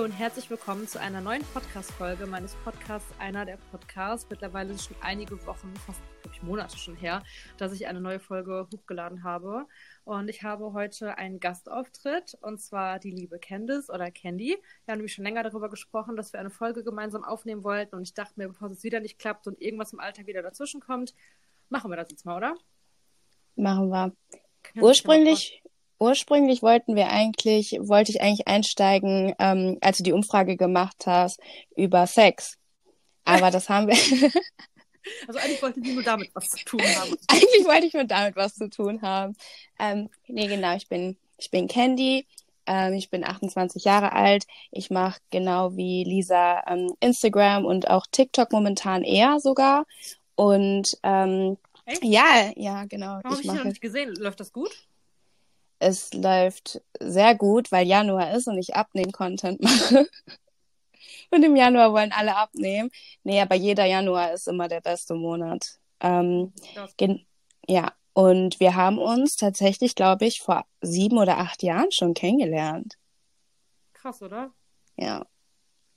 Hallo und herzlich willkommen zu einer neuen Podcast-Folge meines Podcasts Einer der Podcasts. Mittlerweile ist es schon einige Wochen, fast glaube ich, Monate schon her, dass ich eine neue Folge hochgeladen habe. Und ich habe heute einen Gastauftritt und zwar die liebe Candice oder Candy. Wir haben nämlich schon länger darüber gesprochen, dass wir eine Folge gemeinsam aufnehmen wollten und ich dachte mir, bevor es wieder nicht klappt und irgendwas im Alltag wieder dazwischen kommt, machen wir das jetzt mal, oder? Machen wir. Ursprünglich, ursprünglich wollten wir eigentlich, wollte ich eigentlich einsteigen, ähm, als du die Umfrage gemacht hast, über Sex. Aber das haben wir. also eigentlich wollte sie nur damit was zu tun haben. eigentlich wollte ich nur damit was zu tun haben. Ähm, nee, genau, ich bin, ich bin Candy. Ähm, ich bin 28 Jahre alt. Ich mache genau wie Lisa ähm, Instagram und auch TikTok momentan eher sogar. Und ähm, Echt? ja, ja, genau. Warum habe ich, ich dich noch nicht gesehen? Läuft das gut? Es läuft sehr gut, weil Januar ist und ich Abnehmen-Content mache. Und im Januar wollen alle abnehmen. Nee, aber jeder Januar ist immer der beste Monat. Ähm, ja, und wir haben uns tatsächlich, glaube ich, vor sieben oder acht Jahren schon kennengelernt. Krass, oder? Ja.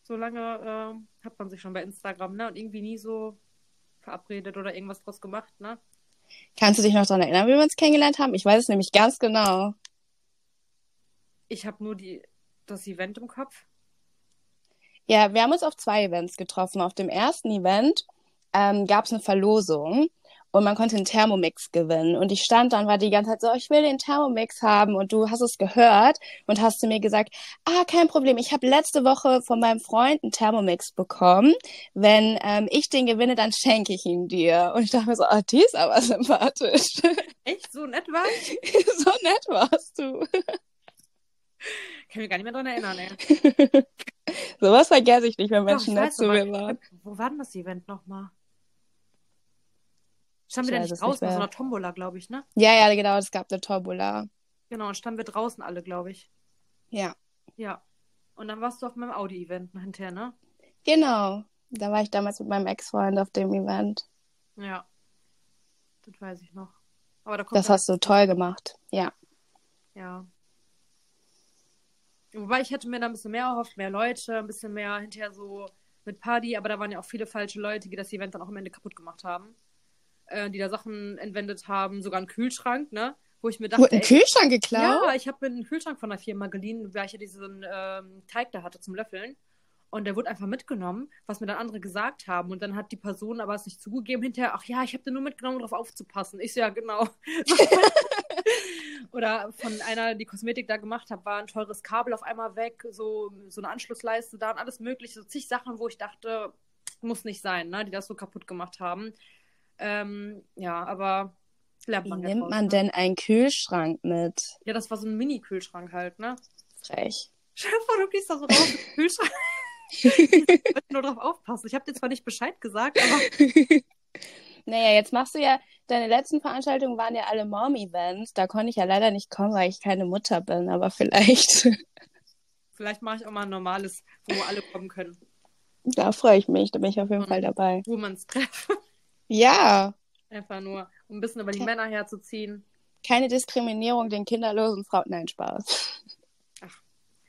So lange äh, hat man sich schon bei Instagram, ne? Und irgendwie nie so verabredet oder irgendwas draus gemacht, ne? Kannst du dich noch daran erinnern, wie wir uns kennengelernt haben? Ich weiß es nämlich ganz genau. Ich habe nur die, das Event im Kopf. Ja, wir haben uns auf zwei Events getroffen. Auf dem ersten Event ähm, gab es eine Verlosung und man konnte einen Thermomix gewinnen. Und ich stand da und war die ganze Zeit so, ich will den Thermomix haben. Und du hast es gehört und hast zu mir gesagt, ah, kein Problem. Ich habe letzte Woche von meinem Freund einen Thermomix bekommen. Wenn ähm, ich den gewinne, dann schenke ich ihn dir. Und ich dachte mir so, ah, die ist aber sympathisch. Echt? So nett war? so nett warst du. Kann mich gar nicht mehr dran erinnern, ey. Sowas vergesse ich nicht, wenn Doch, Menschen ich nett zu mir waren. Wo war denn das Event nochmal? Standen Ich wir da weiß nicht draußen nicht so einer Tombola, glaube ich, ne? Ja, ja, genau, es gab eine Tombola. Genau, und standen wir draußen alle, glaube ich. Ja. Ja. Und dann warst du auf meinem Audi-Event hinterher, ne? Genau. Da war ich damals mit meinem Ex-Freund auf dem Event. Ja. Das weiß ich noch. Aber da kommt Das hast du toll gemacht. Ja. Ja. Wobei ich hätte mir da ein bisschen mehr erhofft, mehr Leute, ein bisschen mehr hinterher so mit Party, aber da waren ja auch viele falsche Leute, die das Event dann auch am Ende kaputt gemacht haben. Äh, die da Sachen entwendet haben, sogar einen Kühlschrank, ne? Wo ich mir dachte, Wurde ein Kühlschrank geklaut? ja, ich habe mir einen Kühlschrank von der Firma geliehen, weil ich ja diesen ähm, Teig da hatte zum Löffeln. Und der wurde einfach mitgenommen, was mir dann andere gesagt haben. Und dann hat die Person aber es nicht zugegeben hinterher, ach ja, ich habe den nur mitgenommen, um drauf aufzupassen. Ich so, ja, genau. Oder von einer, die Kosmetik da gemacht hat, war ein teures Kabel auf einmal weg, so, so eine Anschlussleiste da und alles mögliche. So zig Sachen, wo ich dachte, muss nicht sein, ne, die das so kaputt gemacht haben. Ähm, ja, aber lernt Wie man ja nimmt man ne? denn einen Kühlschrank mit? Ja, das war so ein Mini-Kühlschrank halt, ne? Frech. Stell dir vor, du gehst da so raus mit dem Kühlschrank. Ich wollte nur drauf aufpassen. Ich habe dir zwar nicht Bescheid gesagt, aber Naja, jetzt machst du ja, deine letzten Veranstaltungen waren ja alle Mom-Events. Da konnte ich ja leider nicht kommen, weil ich keine Mutter bin, aber vielleicht. vielleicht mache ich auch mal ein normales, wo alle kommen können. da freue ich mich, da bin ich auf jeden Fall dabei. Womans Treff. Ja, Einfach nur, um ein bisschen über die Okay. Männer herzuziehen. keine Diskriminierung den kinderlosen Frauen. Nein, Spaß.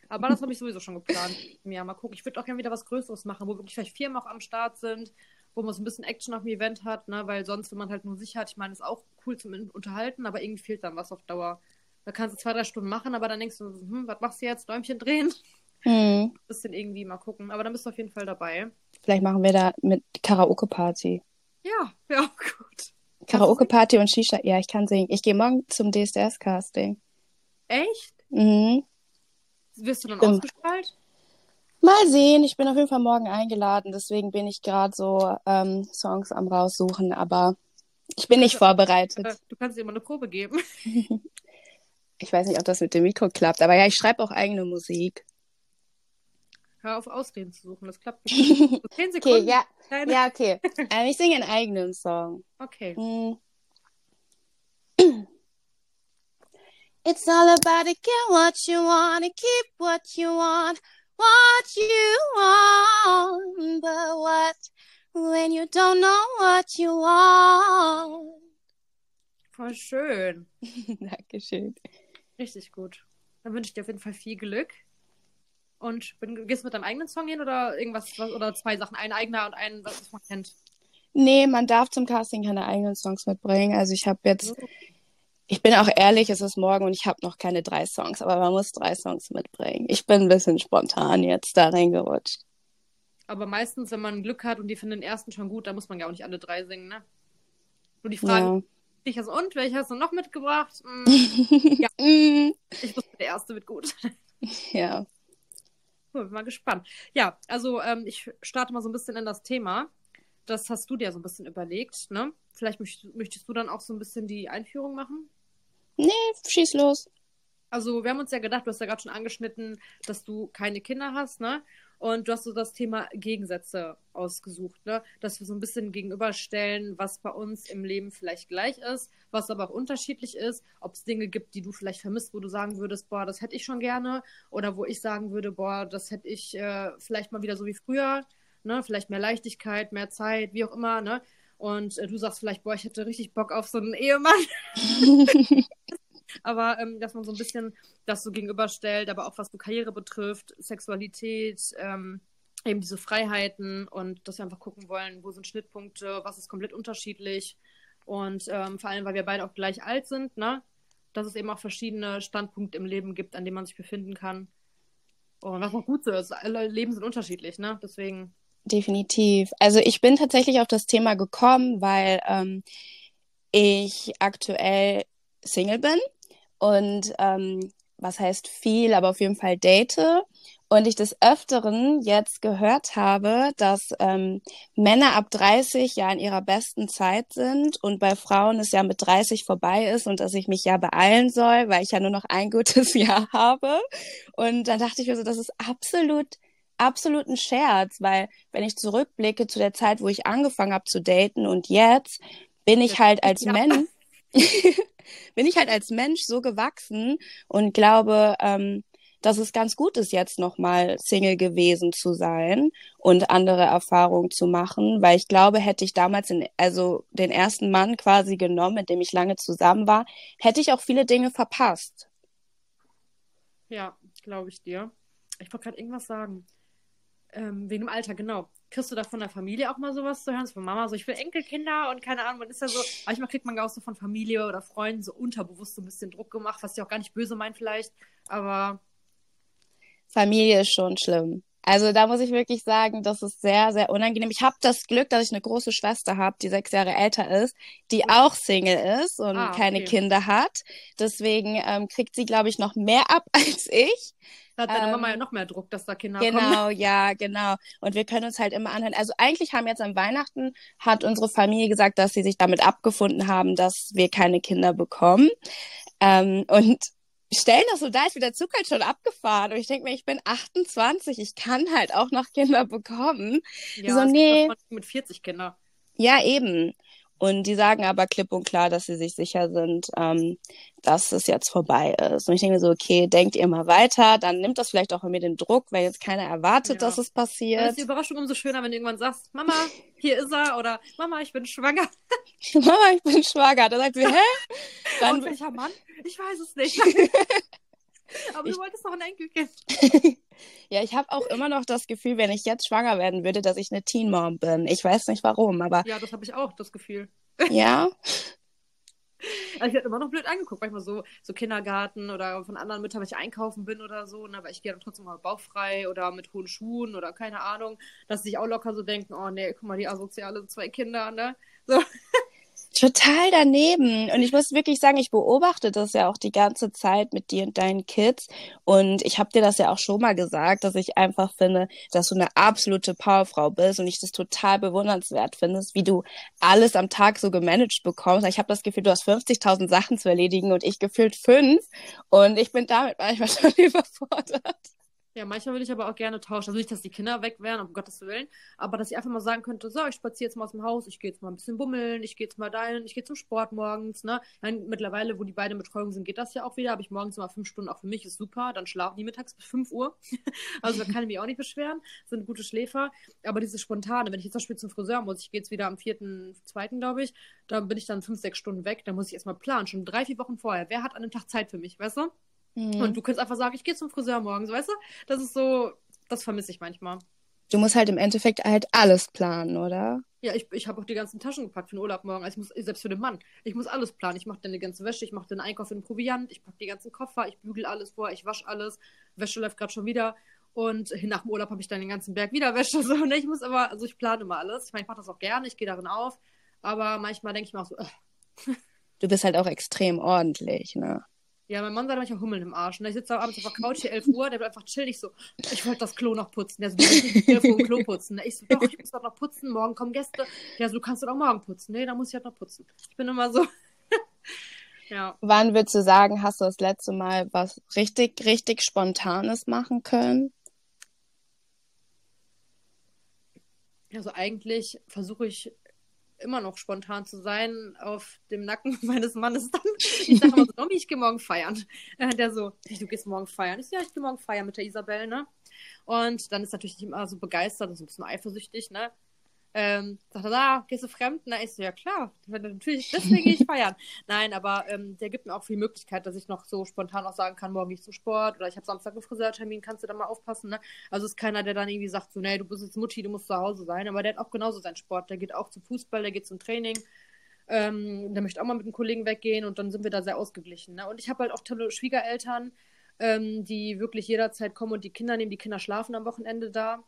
Aber das habe ich sowieso schon geplant. Ja, mal gucken. Ich würde auch gerne wieder was Größeres machen, wo wirklich vielleicht Firmen auch am Start sind, wo man so ein bisschen Action auf dem Event hat, ne? Weil sonst, wenn man halt nur sich hat, ich meine, ist auch cool zum Unterhalten, aber irgendwie fehlt dann was auf Dauer. Da kannst du zwei, drei Stunden machen, aber dann denkst du, hm, was machst du jetzt? Däumchen drehen? Hm. bisschen irgendwie mal gucken. Aber dann bist du auf jeden Fall dabei. Vielleicht machen wir da mit Karaoke-Party. Ja, ja, gut. Karaoke-Party und Shisha. Ja, ich kann singen. Ich gehe morgen zum DSDS-Casting. Echt? Mhm. Wirst du dann Stimmt. ausgestrahlt? Mal sehen. Ich bin auf jeden Fall morgen eingeladen. Deswegen bin ich gerade so ähm, Songs am raussuchen. Aber ich bin nicht Äh, vorbereitet. Du kannst dir mal eine Probe geben. Ich weiß nicht, ob das mit dem Mikro klappt. Aber ja, ich schreibe auch eigene Musik. Hör auf, Ausreden zu suchen. Das klappt nicht. So zehn Okay, Sekunden. ja. Keine... Ja, okay. Ähm, ich singe einen eigenen Song. Okay. Mm. It's all about to get what you want and keep what you want, what you want. But what when you don't know what you want? Voll schön. Dankeschön. Richtig gut. Dann wünsche ich dir auf jeden Fall viel Glück. Und bin, gehst mit deinem eigenen Song hin oder irgendwas was, oder zwei Sachen, ein eigener und ein, was man kennt? Nee, man darf zum Casting keine eigenen Songs mitbringen. Also ich habe jetzt, ich bin auch ehrlich, es ist morgen und ich habe noch keine drei Songs, aber man muss drei Songs mitbringen. Ich bin ein bisschen spontan jetzt da reingerutscht. Aber meistens, wenn man Glück hat und die finden den ersten schon gut, dann muss man ja auch nicht alle drei singen, ne? Nur die Frage, ja. ich also und, welche hast du noch mitgebracht? Mm, ja, ich wusste, der erste wird gut. Ja. Bin mal gespannt. Ja, also ähm, ich starte mal so ein bisschen in das Thema. Das hast du dir so ein bisschen überlegt, ne? Vielleicht möchtest, möchtest du dann auch so ein bisschen die Einführung machen? Nee, schieß los. Also, wir haben uns ja gedacht, du hast ja gerade schon angeschnitten, dass du keine Kinder hast, ne? Und du hast so das Thema Gegensätze ausgesucht, ne? Dass wir so ein bisschen gegenüberstellen, was bei uns im Leben vielleicht gleich ist, was aber auch unterschiedlich ist, ob es Dinge gibt, die du vielleicht vermisst, wo du sagen würdest, boah, das hätte ich schon gerne, oder wo ich sagen würde, boah, das hätte ich äh, vielleicht mal wieder so wie früher, ne? Vielleicht mehr Leichtigkeit, mehr Zeit, wie auch immer, ne? Und äh, du sagst vielleicht, boah, ich hätte richtig Bock auf so einen Ehemann. aber ähm, dass man so ein bisschen das so gegenüberstellt, aber auch was so Karriere betrifft, Sexualität, ähm, eben diese Freiheiten und dass wir einfach gucken wollen, wo sind Schnittpunkte, was ist komplett unterschiedlich und ähm, vor allem, weil wir beide auch gleich alt sind, ne? dass es eben auch verschiedene Standpunkte im Leben gibt, an denen man sich befinden kann. Und was auch gut so ist, alle Leben sind unterschiedlich, ne? Deswegen. Definitiv. Also ich bin tatsächlich auf das Thema gekommen, weil ähm, ich aktuell Single bin und ähm, was heißt viel, aber auf jeden Fall date. Und ich des Öfteren jetzt gehört habe, dass ähm, Männer ab 30 ja in ihrer besten Zeit sind und bei Frauen es ja mit 30 vorbei ist und dass ich mich ja beeilen soll, weil ich ja nur noch ein gutes Jahr habe. Und dann dachte ich mir so, das ist absolut absolut ein Scherz, weil wenn ich zurückblicke zu der Zeit, wo ich angefangen habe zu daten und jetzt, bin ich halt als ja. Mensch bin ich halt als Mensch so gewachsen und glaube, ähm, dass es ganz gut ist, jetzt nochmal Single gewesen zu sein und andere Erfahrungen zu machen, weil ich glaube, hätte ich damals in, also den ersten Mann quasi genommen, mit dem ich lange zusammen war, hätte ich auch viele Dinge verpasst. Ja, glaube ich dir. Ich wollte gerade irgendwas sagen. Ähm, wegen dem Alter, genau kriegst du da von der Familie auch mal sowas zu hören? So von Mama, so ich will Enkelkinder und keine Ahnung, man ist ja so, manchmal kriegt man auch so von Familie oder Freunden so unterbewusst so ein bisschen Druck gemacht, was die auch gar nicht böse meint vielleicht, aber. Familie ist schon schlimm. Also da muss ich wirklich sagen, das ist sehr, sehr unangenehm. Ich habe das Glück, dass ich eine große Schwester habe, die sechs Jahre älter ist, die auch Single ist und ah, okay. keine Kinder hat. Deswegen ähm, kriegt sie, glaube ich, noch mehr ab als ich. Da hat deine ähm, Mama ja noch mehr Druck, dass da Kinder genau, kommen. Genau, ja, genau. Und wir können uns halt immer anhören. Also eigentlich haben jetzt am Weihnachten hat unsere Familie gesagt, dass sie sich damit abgefunden haben, dass wir keine Kinder bekommen. Ähm, und stellen das so da, ist wie der Zug halt schon abgefahren. Und ich denke mir, ich bin 28, ich kann halt auch noch Kinder bekommen. Ja, so, nee. mit 40 Kinder. Ja, eben. Und die sagen aber klipp und klar, dass sie sich sicher sind, ähm, dass es jetzt vorbei ist. Und ich denke so, okay, denkt ihr mal weiter, dann nimmt das vielleicht auch mir den Druck, weil jetzt keiner erwartet, ja. dass es passiert. Dann ist die Überraschung umso schöner, wenn du irgendwann sagst, Mama, hier ist er, oder Mama, ich bin schwanger. Mama, ich bin schwanger. Dann sagt sie, hä? Dann Und welcher Mann? Ich weiß es nicht. Aber ich... du wolltest noch ein Enkelkind. Ja, ich habe auch immer noch das Gefühl, wenn ich jetzt schwanger werden würde, dass ich eine Teen Mom bin. Ich weiß nicht warum, aber. Ja, das habe ich auch, das Gefühl. Ja. Also ich werde immer noch blöd angeguckt, manchmal so, so Kindergarten oder von anderen Müttern, wenn ich einkaufen bin oder so, ne, aber ich gehe dann trotzdem mal bauchfrei oder mit hohen Schuhen oder keine Ahnung, dass sie sich auch locker so denken, oh nee, guck mal, die asoziale zwei Kinder, ne? So. Total daneben. Und ich muss wirklich sagen, ich beobachte das ja auch die ganze Zeit mit dir und deinen Kids. Und ich habe dir das ja auch schon mal gesagt, dass ich einfach finde, dass du eine absolute Powerfrau bist und ich das total bewundernswert findest, wie du alles am Tag so gemanagt bekommst. Ich habe das Gefühl, du hast 50.000 Sachen zu erledigen und ich gefühlt fünf. Und ich bin damit manchmal schon überfordert. Ja, manchmal würde ich aber auch gerne tauschen. Also nicht, dass die Kinder weg wären, um Gottes Willen, aber dass ich einfach mal sagen könnte, so, ich spaziere jetzt mal aus dem Haus, ich gehe jetzt mal ein bisschen bummeln, ich gehe jetzt mal dahin, ich gehe zum Sport morgens, ne? Dann, mittlerweile, wo die beiden Betreuung sind, geht das ja auch wieder, habe ich morgens immer fünf Stunden, auch für mich ist super, dann schlafen die mittags bis fünf Uhr. also da kann ich mich auch nicht beschweren, sind gute Schläfer. Aber dieses Spontane, wenn ich jetzt zum Beispiel zum Friseur muss, ich gehe jetzt wieder am vierten, zweiten, glaube ich, da bin ich dann fünf, sechs Stunden weg, dann muss ich erstmal planen, schon drei, vier Wochen vorher. Wer hat an dem Tag Zeit für mich, weißt du? Mhm. Und du kannst einfach sagen, ich gehe zum Friseur morgen, so weißt du? Das ist so, das vermisse ich manchmal. Du musst halt im Endeffekt halt alles planen, oder? Ja, ich, ich habe auch die ganzen Taschen gepackt für den Urlaub morgen. Also ich muss, selbst für den Mann, ich muss alles planen. Ich mache dann die ganze Wäsche, ich mache den Einkauf in den Proviant, ich packe die ganzen Koffer, ich bügel alles vor, ich wasche alles. Wäsche läuft gerade schon wieder. Und nach dem Urlaub habe ich dann den ganzen Berg wieder Wäsche. So. Und ich muss aber, also ich plane immer alles. Ich meine, ich mache das auch gerne, ich gehe darin auf. Aber manchmal denke ich mir auch so, äh. Du bist halt auch extrem ordentlich, ne? Ja, mein Mann sagt manchmal Hummeln im Arsch. Und ich sitze abends auf der Couch hier 11 Uhr, der wird einfach chillig so, ich wollte das Klo noch putzen. Der so, du musst nicht 11 Uhr Klo putzen. Ich so, doch, ich muss doch noch putzen, morgen kommen Gäste. Ja, so, du kannst doch morgen putzen. Nee, dann muss ich halt noch putzen. Ich bin immer so. ja. Wann würdest du sagen, hast du das letzte Mal was richtig, richtig Spontanes machen können? Also eigentlich versuche ich immer noch spontan zu sein auf dem Nacken meines Mannes dann. Ich sage immer so, Domi, ich gehe morgen feiern. Äh, der so, du gehst morgen feiern. Ich so, ja, ich gehe morgen feiern mit der Isabel, ne? Und dann ist natürlich immer so begeistert, so ein bisschen eifersüchtig, ne? Ähm, sagt er, da, gehst du fremd? Na, ich so, ja klar, natürlich, deswegen gehe ich feiern. Nein, aber ähm, der gibt mir auch viel Möglichkeit, dass ich noch so spontan auch sagen kann, morgen gehe ich zum Sport oder ich habe Samstag einen Friseurtermin, kannst du da mal aufpassen, ne? Also ist keiner, der dann irgendwie sagt, so, nee, du bist jetzt Mutti, du musst zu Hause sein, aber der hat auch genauso seinen Sport, der geht auch zum Fußball, der geht zum Training, ähm, der möchte auch mal mit einem Kollegen weggehen und dann sind wir da sehr ausgeglichen, ne? Und ich habe halt auch tolle Schwiegereltern, ähm, die wirklich jederzeit kommen und die Kinder nehmen, die Kinder schlafen am Wochenende da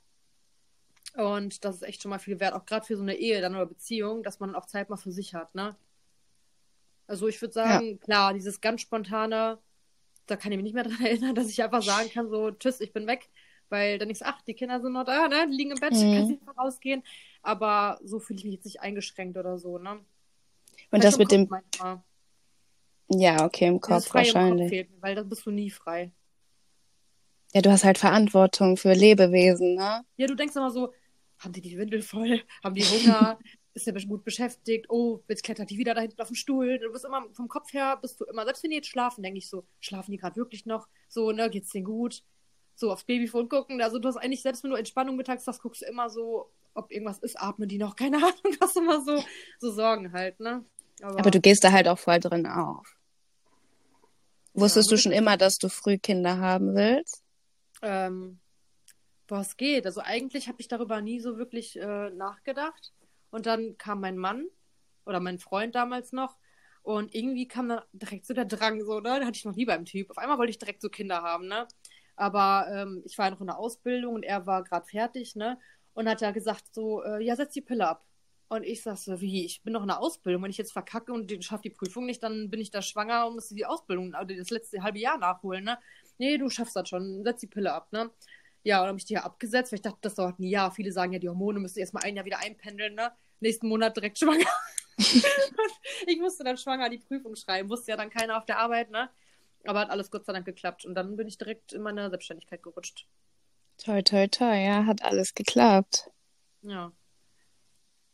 und das ist echt schon mal viel wert, auch gerade für so eine Ehe dann oder Beziehung, dass man auch Zeit mal für sich hat, ne? Also ich würde sagen, ja. klar, dieses ganz spontane, da kann ich mich nicht mehr dran erinnern, dass ich einfach sagen kann, so, tschüss, ich bin weg. Weil dann ich ach, die Kinder sind noch da, ne? Die liegen im Bett, mhm. kann nicht einfach rausgehen. Aber so fühle ich mich jetzt nicht eingeschränkt oder so, ne? Und das mit dem. Manchmal. Ja, okay, im Kopf wahrscheinlich. Im Kopf fehlt, weil da bist du nie frei. Ja, du hast halt Verantwortung für Lebewesen, ne? Ja, du denkst immer so, haben die die Windel voll? Haben die Hunger? ist der gut beschäftigt? Oh, jetzt klettert die wieder da hinten auf dem Stuhl. Du bist immer vom Kopf her, bist du immer, selbst wenn die jetzt schlafen, denke ich so, schlafen die gerade wirklich noch? So, ne, geht's denen gut? So aufs Babyfon gucken. Also du hast eigentlich, selbst wenn du Entspannung mittags hast, guckst du immer so, ob irgendwas ist, atmen die noch, keine Ahnung, hast du immer so, so Sorgen halt, ne? Aber, Aber du gehst da halt auch voll drin auf. Wusstest ja, du schon immer, dass du früh Kinder haben willst? Ähm, es geht. Also eigentlich habe ich darüber nie so wirklich äh, nachgedacht. Und dann kam mein Mann oder mein Freund damals noch. Und irgendwie kam dann direkt so der Drang, so, ne? Da hatte ich noch nie beim Typ. Auf einmal wollte ich direkt so Kinder haben, ne? Aber ähm, ich war ja noch in der Ausbildung und er war gerade fertig, ne? Und hat ja gesagt, so, äh, ja, setz die Pille ab. Und ich sag so, wie, ich bin noch in der Ausbildung. Wenn ich jetzt verkacke und schaffe die Prüfung nicht, dann bin ich da schwanger und muss die Ausbildung, also das letzte halbe Jahr nachholen, ne? Nee, du schaffst das schon, setz die Pille ab, ne? Ja, und habe ich die ja abgesetzt, weil ich dachte, das dauert ein Jahr. Viele sagen ja, die Hormone müssen erstmal ein Jahr wieder einpendeln, ne? Nächsten Monat direkt schwanger. ich musste dann schwanger die Prüfung schreiben, wusste ja dann keiner auf der Arbeit, ne? Aber hat alles Gott sei Dank geklappt. Und dann bin ich direkt in meine Selbstständigkeit gerutscht. Toi, toi, toi, ja, hat alles geklappt. Ja.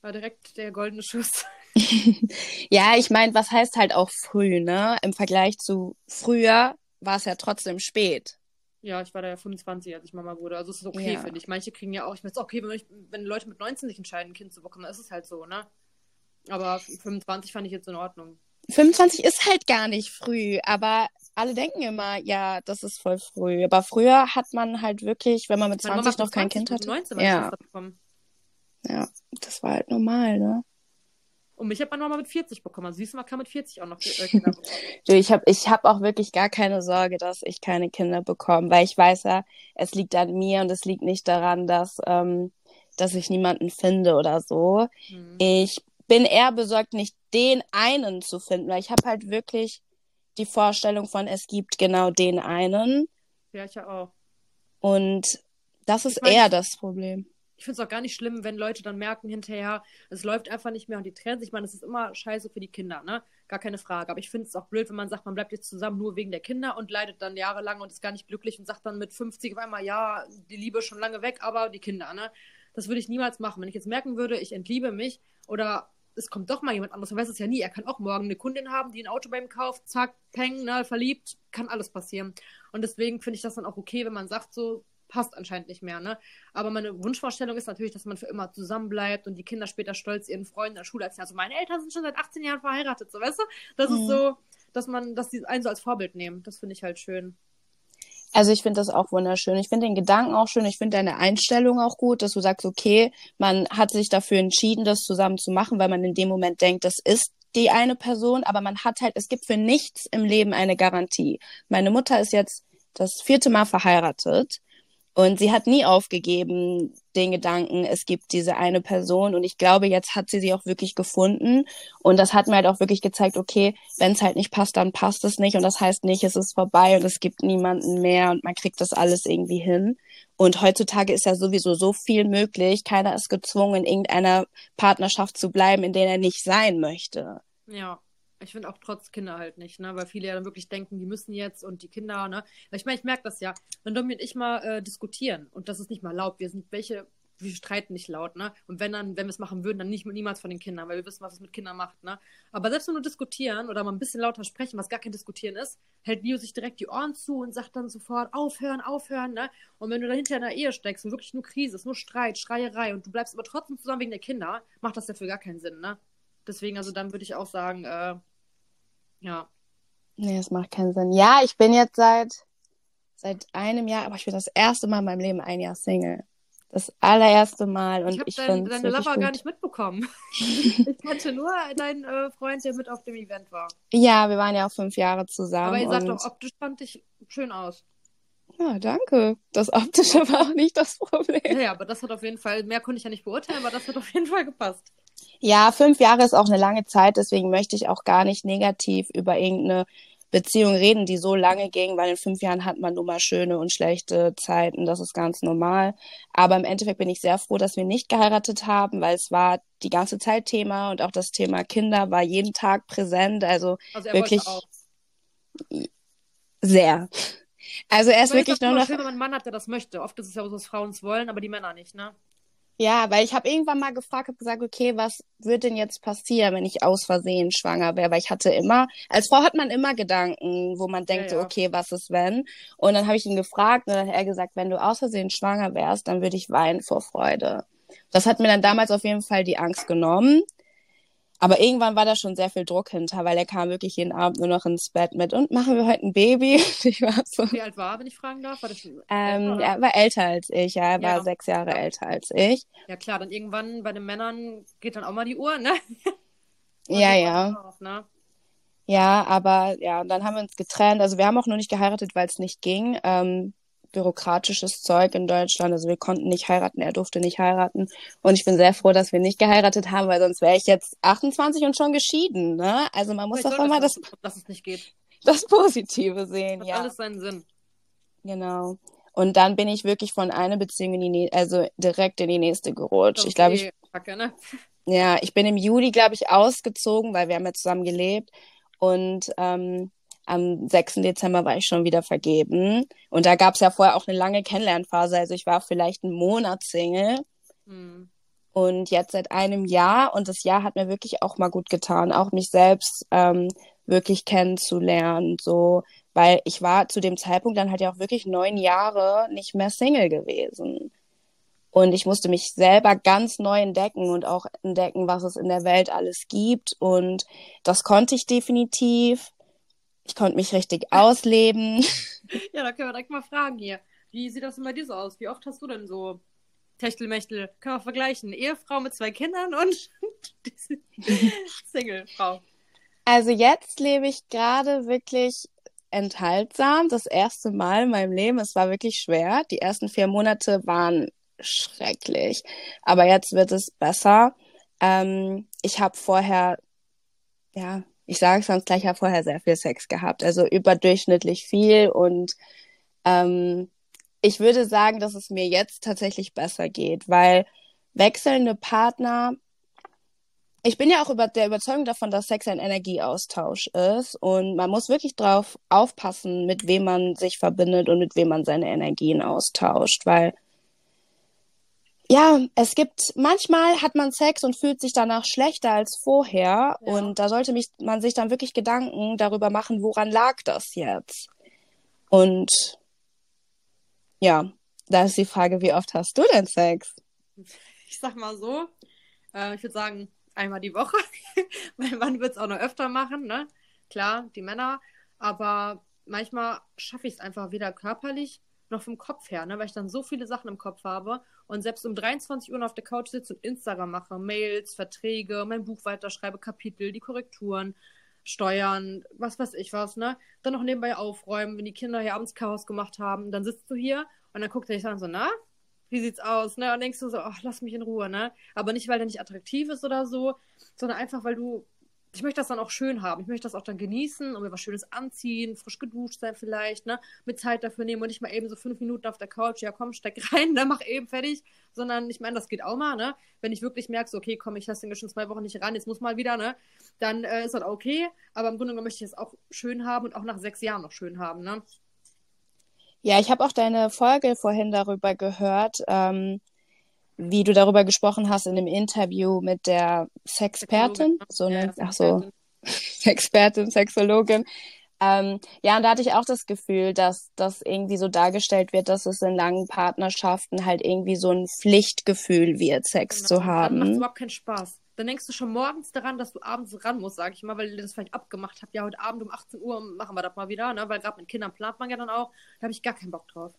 War direkt der goldene Schuss. ja, ich meine, was heißt halt auch früh, ne? Im Vergleich zu früher war es ja trotzdem spät. Ja, ich war da ja 25, als ich Mama wurde. Also es ist okay, ja. finde ich. Manche kriegen ja auch, ich meine, es ist okay, wenn, ich, wenn Leute mit 19 sich entscheiden, ein Kind zu bekommen, dann ist es halt so, ne? Aber 25 fand ich jetzt in Ordnung. 25 ist halt gar nicht früh, aber alle denken immer, ja, das ist voll früh. Aber früher hat man halt wirklich, wenn man mit 20 noch kein Kind hatte. 19 ja. ja, das war halt normal, ne? Und mich hat man nochmal mit 40 bekommen. Also siehst du, man kann mit 40 auch noch äh, Kinder bekommen. du, ich habe ich hab auch wirklich gar keine Sorge, dass ich keine Kinder bekomme, weil ich weiß ja, es liegt an mir und es liegt nicht daran, dass, ähm, dass ich niemanden finde oder so. Mhm. Ich bin eher besorgt, nicht den einen zu finden, weil ich habe halt wirklich die Vorstellung von, es gibt genau den einen. Ja, ich ja auch. Und das ist ich mein, eher das Problem ich finde es auch gar nicht schlimm, wenn Leute dann merken hinterher, es läuft einfach nicht mehr und die trennen sich. Ich meine, es ist immer scheiße für die Kinder, ne? Gar keine Frage. Aber ich finde es auch blöd, wenn man sagt, man bleibt jetzt zusammen nur wegen der Kinder und leidet dann jahrelang und ist gar nicht glücklich und sagt dann mit 50 auf einmal, ja, die Liebe ist schon lange weg, aber die Kinder, ne? Das würde ich niemals machen. Wenn ich jetzt merken würde, ich entliebe mich oder es kommt doch mal jemand anderes, man weiß es ja nie. Er kann auch morgen eine Kundin haben, die ein Auto bei ihm kauft, zack, peng, ne, verliebt, kann alles passieren. Und deswegen finde ich das dann auch okay, wenn man sagt, so, passt anscheinend nicht mehr, ne? Aber meine Wunschvorstellung ist natürlich, dass man für immer zusammen bleibt und die Kinder später stolz ihren Freunden in der Schule erzählen. Also meine Eltern sind schon seit 18 Jahren verheiratet, so weißt du? Das mhm. ist so, dass man, dass die einen so als Vorbild nehmen. Das finde ich halt schön. Also ich finde das auch wunderschön. Ich finde den Gedanken auch schön. Ich finde deine Einstellung auch gut, dass du sagst, okay, man hat sich dafür entschieden, das zusammen zu machen, weil man in dem Moment denkt, das ist die eine Person, aber man hat halt, es gibt für nichts im Leben eine Garantie. Meine Mutter ist jetzt das vierte Mal verheiratet und sie hat nie aufgegeben, den Gedanken, es gibt diese eine Person. Und ich glaube, jetzt hat sie sie auch wirklich gefunden. Und das hat mir halt auch wirklich gezeigt, okay, wenn es halt nicht passt, dann passt es nicht. Und das heißt nicht, es ist vorbei und es gibt niemanden mehr und man kriegt das alles irgendwie hin. Und heutzutage ist ja sowieso so viel möglich. Keiner ist gezwungen, in irgendeiner Partnerschaft zu bleiben, in der er nicht sein möchte. Ja. Ich finde auch trotz Kinder halt nicht, ne? Weil viele ja dann wirklich denken, die müssen jetzt und die Kinder, ne? Ich meine, ich merke das ja, wenn Domi und ich mal äh, diskutieren und das ist nicht mal laut, wir sind welche, wir streiten nicht laut, ne? Und wenn dann, wenn wir es machen würden, dann nicht niemals von den Kindern, weil wir wissen, was es mit Kindern macht, ne? Aber selbst wenn wir diskutieren oder mal ein bisschen lauter sprechen, was gar kein Diskutieren ist, hält Leo sich direkt die Ohren zu und sagt dann sofort, aufhören, aufhören, ne? Und wenn du da hinter in der Ehe steckst und wirklich nur Krise ist, nur Streit, Schreierei und du bleibst aber trotzdem zusammen wegen der Kinder, macht das dafür gar keinen Sinn, ne? Deswegen, also dann würde ich auch sagen, äh, ja. Nee, das macht keinen Sinn. Ja, ich bin jetzt seit, seit einem Jahr, aber ich bin das erste Mal in meinem Leben ein Jahr Single. Das allererste Mal. Und ich habe dein, deine Lover gut. gar nicht mitbekommen. ich kannte nur deinen äh, Freund, der mit auf dem Event war. Ja, wir waren ja auch fünf Jahre zusammen. Aber ihr sagt doch, optisch fand ich schön aus. Ja, danke. Das Optische war auch nicht das Problem. Ja, ja, aber das hat auf jeden Fall, mehr konnte ich ja nicht beurteilen, aber das hat auf jeden Fall gepasst. Ja, fünf Jahre ist auch eine lange Zeit, deswegen möchte ich auch gar nicht negativ über irgendeine Beziehung reden, die so lange ging, weil in fünf Jahren hat man nun mal schöne und schlechte Zeiten, das ist ganz normal. Aber im Endeffekt bin ich sehr froh, dass wir nicht geheiratet haben, weil es war die ganze Zeit Thema und auch das Thema Kinder war jeden Tag präsent, also, Also er wirklich sehr. Also er ist wirklich nur noch schön, wenn man einen Mann hat, der das möchte. Oft ist es ja so, dass Frauen es wollen, aber die Männer nicht, ne? Ja, weil ich habe irgendwann mal gefragt, habe gesagt, okay, was wird denn jetzt passieren, wenn ich aus Versehen schwanger wäre? Weil ich hatte immer, als Frau hat man immer Gedanken, wo man denkt, Ja, ja. okay, was ist wenn? Und dann habe ich ihn gefragt und dann hat er gesagt, wenn du aus Versehen schwanger wärst, dann würde ich weinen vor Freude. Das hat mir dann damals auf jeden Fall die Angst genommen. Aber irgendwann war da schon sehr viel Druck hinter, weil er kam wirklich jeden Abend nur noch ins Bett mit und machen wir heute ein Baby? Ich war so, Wie alt war er, wenn ich fragen darf? War das schon ähm, er war älter als ich, ja, er Ja. war sechs Jahre Ja. älter als ich. Ja klar, dann irgendwann bei den Männern geht dann auch mal die Uhr, ne? Und Ja, ja. Auch, ne? Ja, aber ja, und dann haben wir uns getrennt. Also wir haben auch nur nicht geheiratet, weil es nicht ging. Ähm, bürokratisches Zeug in Deutschland. Also wir konnten nicht heiraten, er durfte nicht heiraten. Und ich bin sehr froh, dass wir nicht geheiratet haben, weil sonst wäre ich jetzt 28 und schon geschieden. Ne? Also man muss Vielleicht doch immer das, du, dass es nicht geht. das Positive sehen, Hat ja. alles seinen Sinn. Genau. Und dann bin ich wirklich von einer Beziehung in die, nä- also direkt in die nächste gerutscht. Ich glaube, ich Okay, Kacke, ne? Ja, ich bin im Juli, glaube ich, ausgezogen, weil wir haben ja zusammen gelebt. Und ähm, am 6. Dezember war ich schon wieder vergeben. Und da gab es ja vorher auch eine lange Kennenlernphase. Also ich war vielleicht einen Monat Single. Hm. Und jetzt seit einem Jahr. Und das Jahr hat mir wirklich auch mal gut getan, auch mich selbst ähm, wirklich kennenzulernen. So, weil ich war zu dem Zeitpunkt dann halt ja auch wirklich neun Jahre nicht mehr Single gewesen. Und ich musste mich selber ganz neu entdecken und auch entdecken, was es in der Welt alles gibt. Und das konnte ich definitiv. Ich konnte mich richtig ausleben. Ja, da können wir direkt mal fragen hier. Wie sieht das denn bei dir so aus? Wie oft hast du denn so Techtelmechtel? Können wir vergleichen. Ehefrau mit zwei Kindern und Singlefrau. Also jetzt lebe ich gerade wirklich enthaltsam. Das erste Mal in meinem Leben. Es war wirklich schwer. Die ersten vier Monate waren schrecklich. Aber jetzt wird es besser. Ähm, ich habe vorher, ja, ich sage es sonst gleich, ich habe vorher sehr viel Sex gehabt. Also überdurchschnittlich viel. Und ähm, ich würde sagen, dass es mir jetzt tatsächlich besser geht, weil wechselnde Partner ich bin ja auch über der Überzeugung davon, dass Sex ein Energieaustausch ist und man muss wirklich drauf aufpassen, mit wem man sich verbindet und mit wem man seine Energien austauscht, weil ja, es gibt manchmal hat man Sex und fühlt sich danach schlechter als vorher Ja. und da sollte mich, man sich dann wirklich Gedanken darüber machen, woran lag das jetzt? Und ja, da ist die Frage, wie oft hast du denn Sex? Ich sag mal so, äh, ich würde sagen, einmal die Woche. Mein Mann wird es auch noch öfter machen, ne? klar, die Männer, aber manchmal schaffe ich es einfach weder körperlich noch vom Kopf her, ne? weil ich dann so viele Sachen im Kopf habe und selbst um 23 Uhr auf der Couch sitze und Instagram mache, Mails, Verträge, mein Buch weiterschreibe, Kapitel, die Korrekturen, Steuern, was weiß ich was, ne? Dann noch nebenbei aufräumen, wenn die Kinder hier abends Chaos gemacht haben, dann sitzt du hier und dann guckt er dich an so, na, wie sieht's aus, ne? Und denkst du so, ach, lass mich in Ruhe, ne? Aber nicht, weil der nicht attraktiv ist oder so, sondern einfach, weil du ich möchte das dann auch schön haben. Ich möchte das auch dann genießen und mir was Schönes anziehen, frisch geduscht sein vielleicht, ne? Mit Zeit dafür nehmen und nicht mal eben so fünf Minuten auf der Couch, ja komm, steck rein, ne? Mach eben fertig. Sondern ich meine, das geht auch mal, ne? Wenn ich wirklich merke, so, okay, komm, ich lasse den schon zwei Wochen nicht ran, jetzt muss mal wieder, ne? Dann äh, ist das okay. Aber im Grunde genommen möchte ich es auch schön haben und auch nach sechs Jahren noch schön haben, ne? Ja, ich habe auch deine Folge vorhin darüber gehört. Ähm wie du darüber gesprochen hast in dem Interview mit der Sexpertin, so ne, ja, ach so, Expertin, Sexologin. Ähm, ja, und da hatte ich auch das Gefühl, dass das irgendwie so dargestellt wird, dass es in langen Partnerschaften halt irgendwie so ein Pflichtgefühl wird, Sex genau. zu haben. Dann macht überhaupt keinen Spaß. Dann denkst du schon morgens daran, dass du abends ran musst, sag ich mal, weil ihr das vielleicht abgemacht habt. Ja, heute Abend um 18 Uhr machen wir das mal wieder, ne? weil gerade mit Kindern plant man ja dann auch. Da habe ich gar keinen Bock drauf.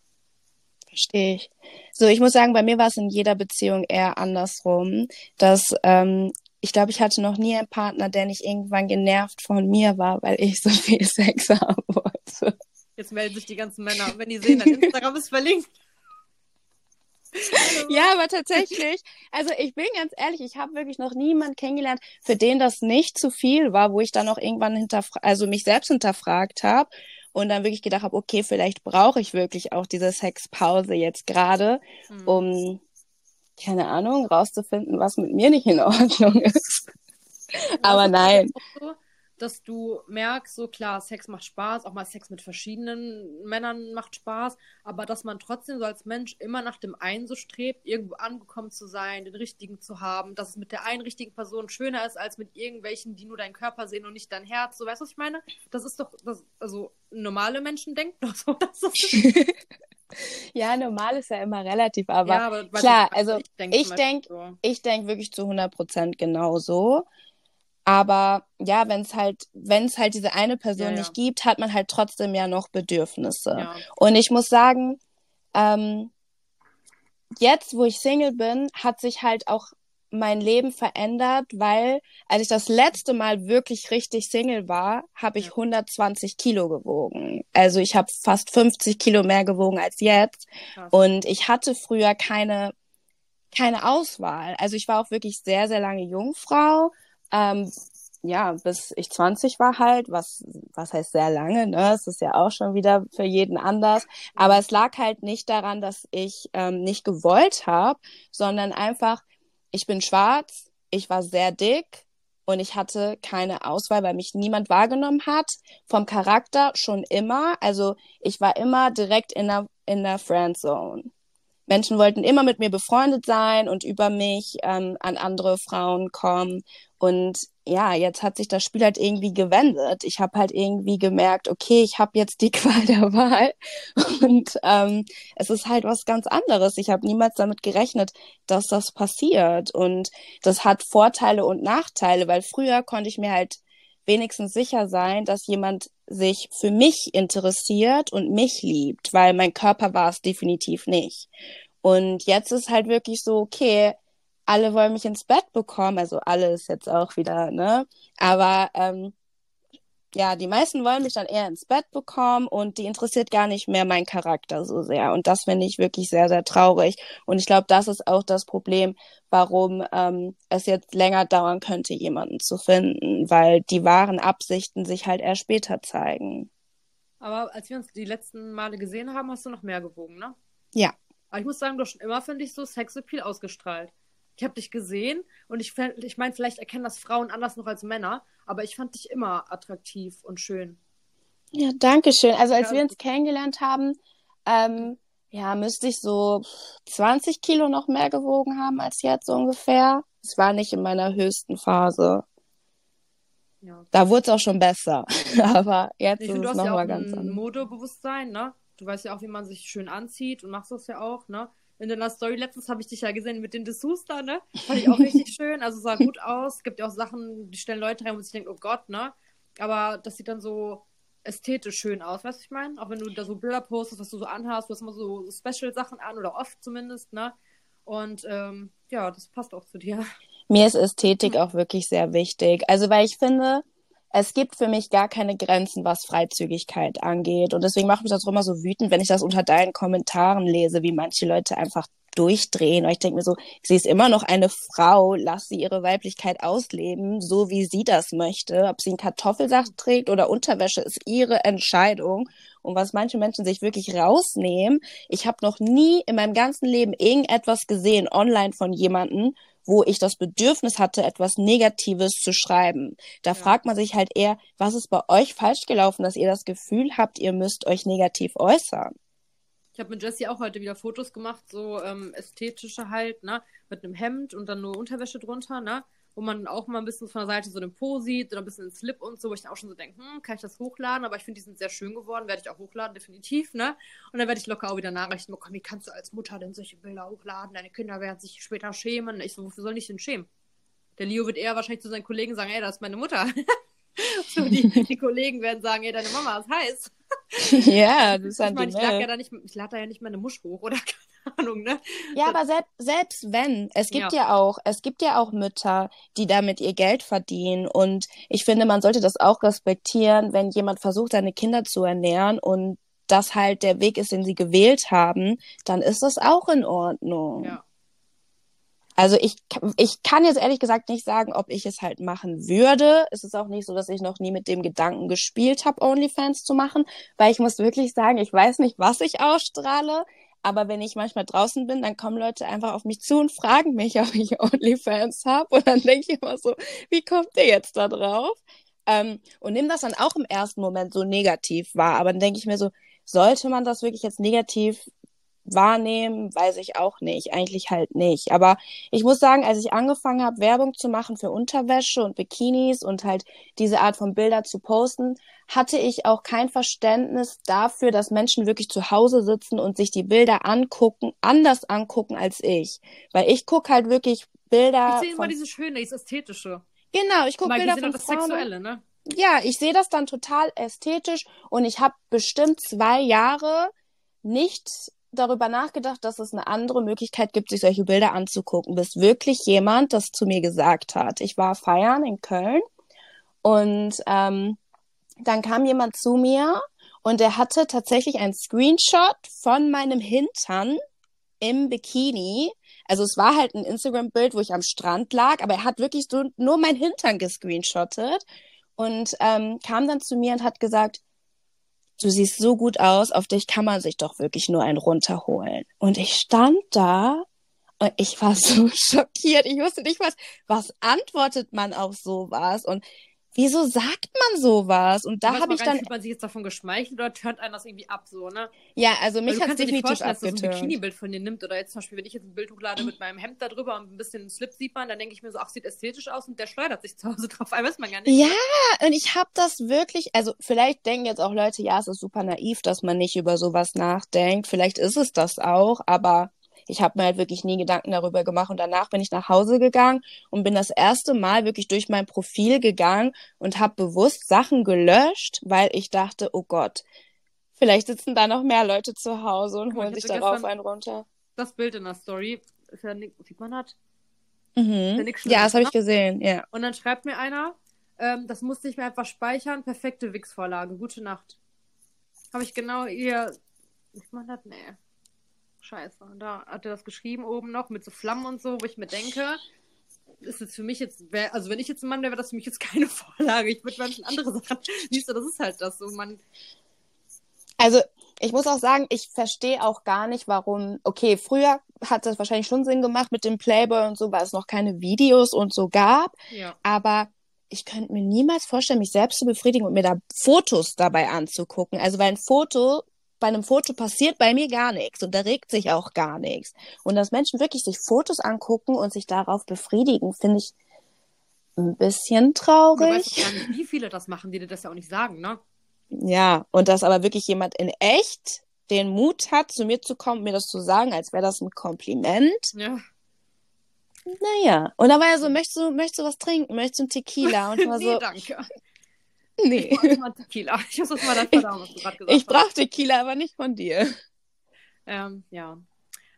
Verstehe ich. So, ich muss sagen, bei mir war es in jeder Beziehung eher andersrum, dass ähm, ich glaube, ich hatte noch nie einen Partner, der nicht irgendwann genervt von mir war, weil ich so viel Sex haben wollte. Jetzt melden sich die ganzen Männer, wenn die sehen, dein Instagram ist verlinkt. ja, aber tatsächlich, also ich bin ganz ehrlich, ich habe wirklich noch niemanden kennengelernt, für den das nicht zu viel war, wo ich dann auch irgendwann hinterfra also mich selbst hinterfragt habe und dann wirklich gedacht habe, okay, vielleicht brauche ich wirklich auch diese Sexpause jetzt gerade, mhm. um, keine Ahnung, rauszufinden, was mit mir nicht in Ordnung ist. Aber nein. Dass du merkst, so klar, Sex macht Spaß, auch mal Sex mit verschiedenen Männern macht Spaß, aber dass man trotzdem so als Mensch immer nach dem einen so strebt, irgendwo angekommen zu sein, den richtigen zu haben, dass es mit der einen richtigen Person schöner ist, als mit irgendwelchen, die nur deinen Körper sehen und nicht dein Herz. So, weißt du, was ich meine? Das ist doch, das, also normale Menschen denken doch so. ja, normal ist ja immer relativ, aber, ja, aber klar, also ich denke ich denk, so. denk wirklich zu 100 Prozent genauso. Aber ja, wenn es halt, wenn es halt diese eine Person ja, ja. nicht gibt, hat man halt trotzdem ja noch Bedürfnisse. Ja. Und ich muss sagen, ähm, jetzt, wo ich Single bin, hat sich halt auch mein Leben verändert, weil als ich das letzte Mal wirklich richtig Single war, habe ich 120 Kilo gewogen. Also ich habe fast 50 Kilo mehr gewogen als jetzt. Krass. Und ich hatte früher keine keine Auswahl. Also ich war auch wirklich sehr, sehr lange Jungfrau ähm, ja, bis ich 20 war halt, was, was heißt sehr lange, ne? Es ist ja auch schon wieder für jeden anders. Aber es lag halt nicht daran, dass ich ähm, nicht gewollt habe, sondern einfach, ich bin schwarz, ich war sehr dick und ich hatte keine Auswahl, weil mich niemand wahrgenommen hat. Vom Charakter schon immer. Also ich war immer direkt in der, in der Friendzone. Menschen wollten immer mit mir befreundet sein und über mich ähm, an andere Frauen kommen. Und ja, jetzt hat sich das Spiel halt irgendwie gewendet. Ich habe halt irgendwie gemerkt, okay, ich habe jetzt die Qual der Wahl und ähm, es ist halt was ganz anderes. Ich habe niemals damit gerechnet, dass das passiert und das hat Vorteile und Nachteile, weil früher konnte ich mir halt wenigstens sicher sein, dass jemand sich für mich interessiert und mich liebt, weil mein Körper war es definitiv nicht. Und jetzt ist halt wirklich so, okay, alle wollen mich ins Bett bekommen, also alle ist jetzt auch wieder, ne? Aber ähm, ja, die meisten wollen mich dann eher ins Bett bekommen und die interessiert gar nicht mehr mein Charakter so sehr. Und das finde ich wirklich sehr, sehr traurig. Und ich glaube, das ist auch das Problem, warum ähm, es jetzt länger dauern könnte, jemanden zu finden, weil die wahren Absichten sich halt erst später zeigen. Aber als wir uns die letzten Male gesehen haben, hast du noch mehr gewogen, ne? Ja. Aber ich muss sagen, du hast schon immer, finde ich, so Sexappeal ausgestrahlt ich habe dich gesehen und ich, ich meine, vielleicht erkennen das Frauen anders noch als Männer, aber ich fand dich immer attraktiv und schön. Ja, danke schön. Also als ja, wir uns kennengelernt haben, ähm, ja, müsste ich so 20 Kilo noch mehr gewogen haben als jetzt ungefähr. Es war nicht in meiner höchsten Phase. Ja. Da wurde es auch schon besser. aber jetzt ich ist find, es nochmal ja ganz anders. Modebewusstsein, ne? Du weißt ja auch, wie man sich schön anzieht und machst das ja auch, ne? In deiner Story letztens habe ich dich ja gesehen mit den Dessous da, ne? Fand ich auch richtig schön. Also sah gut aus. Es gibt ja auch Sachen, die stellen Leute rein, wo ich denke, oh Gott, ne? aber das sieht dann so ästhetisch schön aus, weißt du, ich meine? Auch wenn du da so Bilder postest, was du so anhast, du hast immer so Special-Sachen an oder oft zumindest, ne? Und ähm, ja, das passt auch zu dir. Mir ist Ästhetik auch wirklich sehr wichtig. Also, weil ich finde, es gibt für mich gar keine Grenzen, was Freizügigkeit angeht. Und deswegen macht mich das auch immer so wütend, wenn ich das unter deinen Kommentaren lese, wie manche Leute einfach durchdrehen. Und ich denke mir so, sie ist immer noch eine Frau, lass sie ihre Weiblichkeit ausleben, so wie sie das möchte. Ob sie einen Kartoffelsacht trägt oder Unterwäsche, ist ihre Entscheidung. Und was manche Menschen sich wirklich rausnehmen, ich habe noch nie in meinem ganzen Leben irgendetwas gesehen online von jemandem, wo ich das Bedürfnis hatte, etwas Negatives zu schreiben. Da ja. fragt man sich halt eher, was ist bei euch falsch gelaufen, dass ihr das Gefühl habt, ihr müsst euch negativ äußern. Ich habe mit Jessie auch heute wieder Fotos gemacht, so ähm, ästhetische halt, ne? Mit einem Hemd und dann nur Unterwäsche drunter, ne? Wo man auch mal ein bisschen von der Seite so den Po sieht oder ein bisschen den Slip und so, wo ich dann auch schon so denke, hm, kann ich das hochladen? Aber ich finde, die sind sehr schön geworden, werde ich auch hochladen, definitiv, ne? Und dann werde ich locker auch wieder Nachrichten bekommen, wie kannst du als Mutter denn solche Bilder hochladen? Deine Kinder werden sich später schämen. Ich so, wofür soll ich denn schämen? Der Leo wird eher wahrscheinlich zu seinen Kollegen sagen, ey, das ist meine Mutter. so, die, die Kollegen werden sagen, ey, deine Mama ist heiß. ja, das ist halt ich meine, ich lade ja da nicht, ich lade da ja nicht meine Musch hoch oder Ahnung, ne? Ja, aber selbst, selbst wenn, es gibt ja. ja auch, es gibt ja auch Mütter, die damit ihr Geld verdienen und ich finde, man sollte das auch respektieren, wenn jemand versucht, seine Kinder zu ernähren und das halt der Weg ist, den sie gewählt haben, dann ist das auch in Ordnung. Ja. Also ich, ich kann jetzt ehrlich gesagt nicht sagen, ob ich es halt machen würde. Es ist auch nicht so, dass ich noch nie mit dem Gedanken gespielt habe, OnlyFans zu machen, weil ich muss wirklich sagen, ich weiß nicht, was ich ausstrahle. Aber wenn ich manchmal draußen bin, dann kommen Leute einfach auf mich zu und fragen mich, ob ich OnlyFans habe. Und dann denke ich immer so, wie kommt ihr jetzt da drauf? Ähm, und nehme das dann auch im ersten Moment so negativ wahr. Aber dann denke ich mir so, sollte man das wirklich jetzt negativ wahrnehmen, weiß ich auch nicht. Eigentlich halt nicht. Aber ich muss sagen, als ich angefangen habe, Werbung zu machen für Unterwäsche und Bikinis und halt diese Art von Bilder zu posten, hatte ich auch kein Verständnis dafür, dass Menschen wirklich zu Hause sitzen und sich die Bilder angucken, anders angucken als ich. Weil ich gucke halt wirklich Bilder. Ich sehe immer diese schöne, dieses ästhetische. Genau, ich gucke Bilder von das Frauen. Sexuelle, ne? Ja, ich sehe das dann total ästhetisch und ich habe bestimmt zwei Jahre nicht darüber nachgedacht, dass es eine andere Möglichkeit gibt, sich solche Bilder anzugucken, bis wirklich jemand das zu mir gesagt hat. Ich war feiern in Köln und ähm, dann kam jemand zu mir und der hatte tatsächlich einen Screenshot von meinem Hintern im Bikini. Also es war halt ein Instagram-Bild, wo ich am Strand lag, aber er hat wirklich so nur mein Hintern gescreenshottet und ähm, kam dann zu mir und hat gesagt, du siehst so gut aus, auf dich kann man sich doch wirklich nur einen runterholen. Und ich stand da und ich war so schockiert. Ich wusste nicht, was, was antwortet man auf sowas? Und wieso sagt man sowas? Und da habe ich dann. Fühlt man sich jetzt davon geschmeichelt oder turnt einen das irgendwie ab, so, ne? Ja, also mich hat es definitiv abgeturnt. dass so ein Bikini-Bild von dir nimmt oder jetzt zum Beispiel, wenn ich jetzt ein Bild hochlade mit meinem Hemd da drüber und ein bisschen Slip sieht man, dann denke ich mir so, ach, sieht ästhetisch aus und der schleudert sich zu Hause drauf. Weiß man gar nicht. Ja, und ich habe das wirklich, also vielleicht denken jetzt auch Leute, ja, es ist super naiv, dass man nicht über sowas nachdenkt. Vielleicht ist es das auch, aber ich habe mir halt wirklich nie Gedanken darüber gemacht. Und danach bin ich nach Hause gegangen und bin das erste Mal wirklich durch mein Profil gegangen und habe bewusst Sachen gelöscht, weil ich dachte, oh Gott, vielleicht sitzen da noch mehr Leute zu Hause und holen sich darauf einen runter. Das Bild in der Story, ist ja Nick, sieht man hat. Mhm. Ja, das habe ich gesehen, ja. Und dann schreibt mir einer, ähm, das musste ich mir einfach speichern, perfekte Wix-Vorlage, gute Nacht. Habe ich genau ihr. Ich meine das? Nee. Scheiße. Und da hat er das geschrieben oben noch mit so Flammen und so, wo ich mir denke, ist es für mich jetzt, wär, also wenn ich jetzt ein Mann wäre, wäre das für mich jetzt keine Vorlage. Ich würde manchen andere Sachen. Siehst du, das ist halt das so. Man. Also, ich muss auch sagen, ich verstehe auch gar nicht, warum. Okay, früher hat das wahrscheinlich schon Sinn gemacht mit dem Playboy und so, weil es noch keine Videos und so gab. Ja. Aber ich könnte mir niemals vorstellen, mich selbst zu befriedigen und mir da Fotos dabei anzugucken. Also, weil ein Foto bei einem Foto passiert bei mir gar nichts und da regt sich auch gar nichts. Und dass Menschen wirklich sich Fotos angucken und sich darauf befriedigen, finde ich ein bisschen traurig. Du weißt gar nicht, wie viele das machen, die dir das ja auch nicht sagen, ne? Ja, und dass aber wirklich jemand in echt den Mut hat, zu mir zu kommen, mir das zu sagen, als wäre das ein Kompliment. Ja. Naja. Und da war er so, möchtest du, möchtest du was trinken? Möchtest du einen Tequila? Und war nee, so, danke. Nee. Ich brauche mal Tequila. Ich muss das mal dann verdauen, was du gerade gesagt Ich brauche Tequila, aber nicht von dir. Ähm, ja.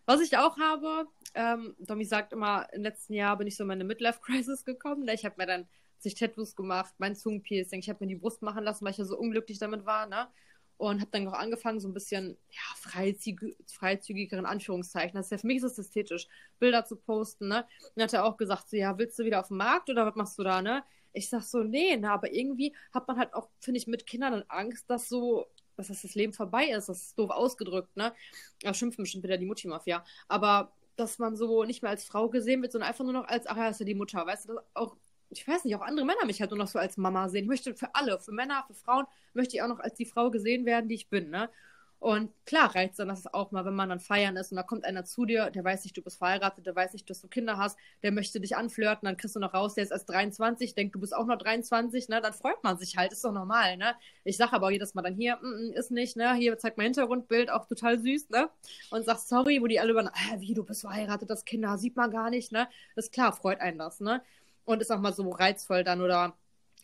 Was ich auch habe, ähm, Domi sagt immer, im letzten Jahr bin ich so in meine Midlife-Crisis gekommen. Ne? Ich habe mir dann sich Tattoos gemacht, mein Zungenpiercing, ich habe mir die Brust machen lassen, weil ich ja so unglücklich damit war, ne? Und habe dann auch angefangen, so ein bisschen ja, freizügig, freizügigeren Anführungszeichen. Das ist ja für mich ist es ästhetisch, Bilder zu posten, ne? Und hat er auch gesagt, so, ja, willst du wieder auf den Markt oder was machst du da, ne? Ich sag so, nee, na, aber irgendwie hat man halt auch, finde ich, mit Kindern Angst, dass so, dass das Leben vorbei ist. Das ist doof ausgedrückt, ne? Da schimpfen bestimmt wieder die Mutti-Mafia. Aber dass man so nicht mehr als Frau gesehen wird, sondern einfach nur noch als, ach ja, ist ja die Mutter, weißt du, auch ich weiß nicht, auch andere Männer mich halt nur noch so als Mama sehen. Ich möchte für alle, für Männer, für Frauen, möchte ich auch noch als die Frau gesehen werden, die ich bin, ne? Und klar reizt dann das auch mal, wenn man dann feiern ist und da kommt einer zu dir, der weiß nicht, du bist verheiratet, der weiß nicht, dass du Kinder hast, der möchte dich anflirten, dann kriegst du noch raus, der ist erst 23, denkt, du bist auch noch 23, ne? Dann freut man sich halt, ist doch normal, ne? Ich sage aber jedes Mal dann hier, mm, mm, ist nicht, ne? Hier zeigt mein Hintergrundbild, auch total süß, ne? Und sag sorry, wo die alle über, ah, wie, du bist verheiratet, das Kinder sieht man gar nicht, ne? ist klar, freut einen das, ne? und ist auch mal so reizvoll dann oder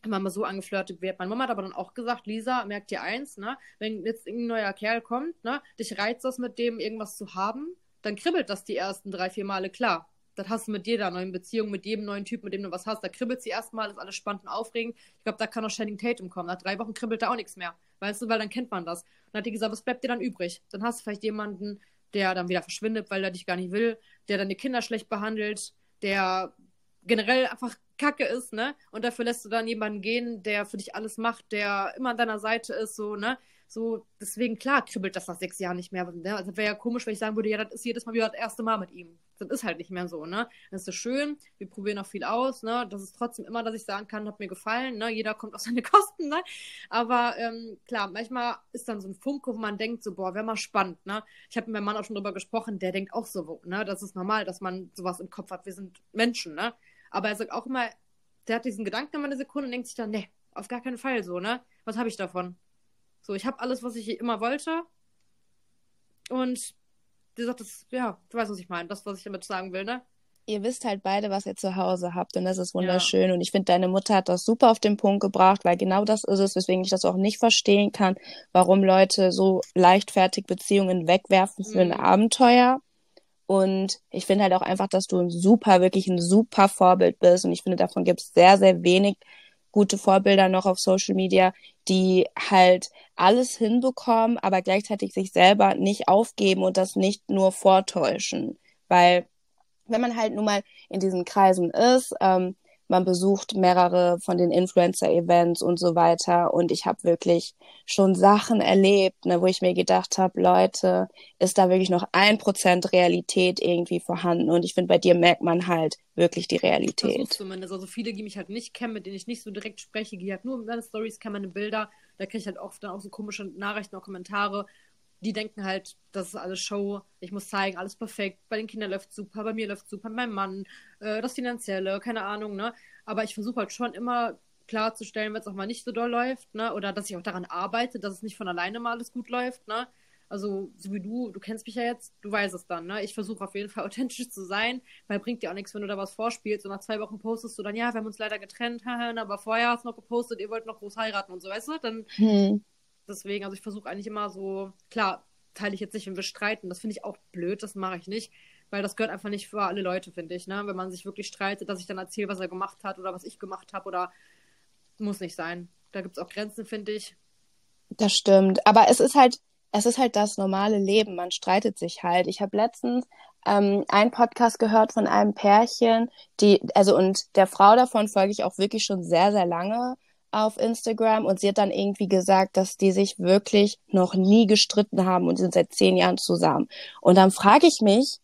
immer mal so angeflirtet wird. Meine Mama hat aber dann auch gesagt, Lisa, merkt dir eins, ne, wenn jetzt irgendein neuer Kerl kommt, ne, dich reizt das mit dem irgendwas zu haben, dann kribbelt das die ersten drei, vier Male klar. Das hast du mit jeder neuen Beziehung, mit jedem neuen Typ, mit dem du was hast. Da kribbelt sie erstmal, ist alles spannend und aufregend. Ich glaube, da kann auch Channing Tatum kommen. Nach drei Wochen kribbelt da auch nichts mehr. Weißt du, weil dann kennt man das. Und dann hat die gesagt, was bleibt dir dann übrig? Dann hast du vielleicht jemanden, der dann wieder verschwindet, weil er dich gar nicht will, der deine Kinder schlecht behandelt, der generell einfach Kacke ist, ne? Und dafür lässt du dann jemanden gehen, der für dich alles macht, der immer an deiner Seite ist, so, ne? So, deswegen, klar, kribbelt das nach sechs Jahren nicht mehr. Ne? Also wäre ja komisch, wenn ich sagen würde, ja, das ist jedes Mal wieder das erste Mal mit ihm. Das ist halt nicht mehr so, ne? Das ist schön, wir probieren auch viel aus, ne? Das ist trotzdem immer, dass ich sagen kann, hat mir gefallen, ne? Jeder kommt auf seine Kosten, ne? Aber ähm, klar, manchmal ist dann so ein Funke, wo man denkt, so, boah, wäre mal spannend, ne? Ich habe mit meinem Mann auch schon drüber gesprochen, der denkt auch so, ne? Das ist normal, dass man sowas im Kopf hat. Wir sind Menschen, ne? Aber er sagt auch immer, der hat diesen Gedanken immer eine Sekunde und denkt sich dann, ne, auf gar keinen Fall so, ne? Was habe ich davon? So, ich habe alles, was ich immer wollte. Und der sagt, das, ja, du weißt, was ich meine, das, was ich damit sagen will, ne? Ihr wisst halt beide, was ihr zu Hause habt und das ist wunderschön. Ja. Und ich finde, deine Mutter hat das super auf den Punkt gebracht, weil genau das ist es, weswegen ich das auch nicht verstehen kann, warum Leute so leichtfertig Beziehungen wegwerfen für mhm. ein Abenteuer. Und ich finde halt auch einfach, dass du ein super, wirklich ein super Vorbild bist. Und ich finde, davon gibt es sehr, sehr wenig gute Vorbilder noch auf Social Media, die halt alles hinbekommen, aber gleichzeitig sich selber nicht aufgeben und das nicht nur vortäuschen. Weil wenn man halt nun mal in diesen Kreisen ist, ähm, man besucht mehrere von den Influencer-Events und so weiter. Und ich habe wirklich schon Sachen erlebt, ne, wo ich mir gedacht habe, Leute, ist da wirklich noch ein Prozent Realität irgendwie vorhanden? Und ich finde, bei dir merkt man halt wirklich die Realität. Das zumindest. Also viele, die mich halt nicht kennen, mit denen ich nicht so direkt spreche, die halt nur in meine Stories kennen, meine Bilder, da kriege ich halt oft dann auch so komische Nachrichten, auch Kommentare, die denken halt, das ist alles Show, ich muss zeigen, alles perfekt, bei den Kindern läuft super, bei mir läuft super, bei meinem Mann, äh, das Finanzielle, keine Ahnung, ne? Aber ich versuche halt schon immer klarzustellen, wenn es auch mal nicht so doll läuft, ne? Oder dass ich auch daran arbeite, dass es nicht von alleine mal alles gut läuft, ne? Also, so wie du, du kennst mich ja jetzt, du weißt es dann, ne? Ich versuche auf jeden Fall authentisch zu sein, weil bringt dir auch nichts, wenn du da was vorspielst und nach zwei Wochen postest du dann, ja, wir haben uns leider getrennt, aber vorher hast du noch gepostet, ihr wollt noch groß heiraten und so, weißt du? Dann hm deswegen, also ich versuche eigentlich immer so, klar, teile ich jetzt nicht, wenn wir streiten. Das finde ich auch blöd, das mache ich nicht. Weil das gehört einfach nicht für alle Leute, finde ich, ne? Wenn man sich wirklich streitet, dass ich dann erzähle, was er gemacht hat oder was ich gemacht habe oder muss nicht sein. Da gibt es auch Grenzen, finde ich. Das stimmt. Aber es ist halt, es ist halt das normale Leben. Man streitet sich halt. Ich habe letztens ähm, einen Podcast gehört von einem Pärchen, die, also und der Frau davon folge ich auch wirklich schon sehr, sehr lange auf Instagram und sie hat dann irgendwie gesagt, dass die sich wirklich noch nie gestritten haben und sind seit zehn Jahren zusammen. Und dann frage ich mich,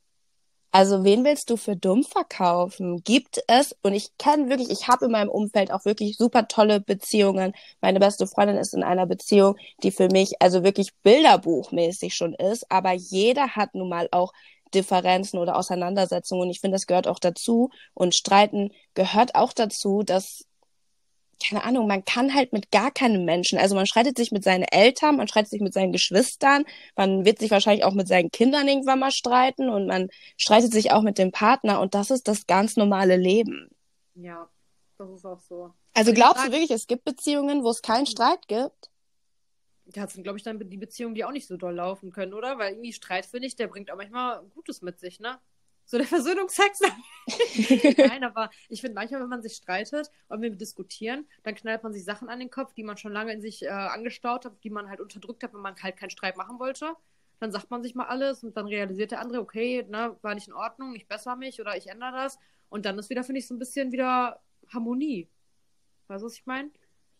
also wen willst du für dumm verkaufen? Gibt es, und ich kenne wirklich, ich habe in meinem Umfeld auch wirklich super tolle Beziehungen. Meine beste Freundin ist in einer Beziehung, die für mich also wirklich bilderbuchmäßig schon ist, aber jeder hat nun mal auch Differenzen oder Auseinandersetzungen und ich finde, das gehört auch dazu und Streiten gehört auch dazu, dass keine Ahnung, man kann halt mit gar keinem Menschen, also man streitet sich mit seinen Eltern, man streitet sich mit seinen Geschwistern, man wird sich wahrscheinlich auch mit seinen Kindern irgendwann mal streiten und man streitet sich auch mit dem Partner und das ist das ganz normale Leben. Ja, Das ist auch so. Also glaubst du wirklich, es gibt Beziehungen, wo es keinen Streit gibt? Ja, das sind, glaube ich, dann die Beziehungen, die auch nicht so doll laufen können, oder? Weil irgendwie Streit, finde ich, der bringt auch manchmal Gutes mit sich, ne? So der Versöhnungsex. Nein, aber ich finde manchmal, wenn man sich streitet und wir diskutieren, dann knallt man sich Sachen an den Kopf, die man schon lange in sich äh, angestaut hat, die man halt unterdrückt hat, wenn man halt keinen Streit machen wollte. Dann sagt man sich mal alles und dann realisiert der andere, okay, ne, war nicht in Ordnung, ich bessere mich oder ich ändere das. Und dann ist wieder, finde ich, so ein bisschen wieder Harmonie. Weißt du, was ich meine?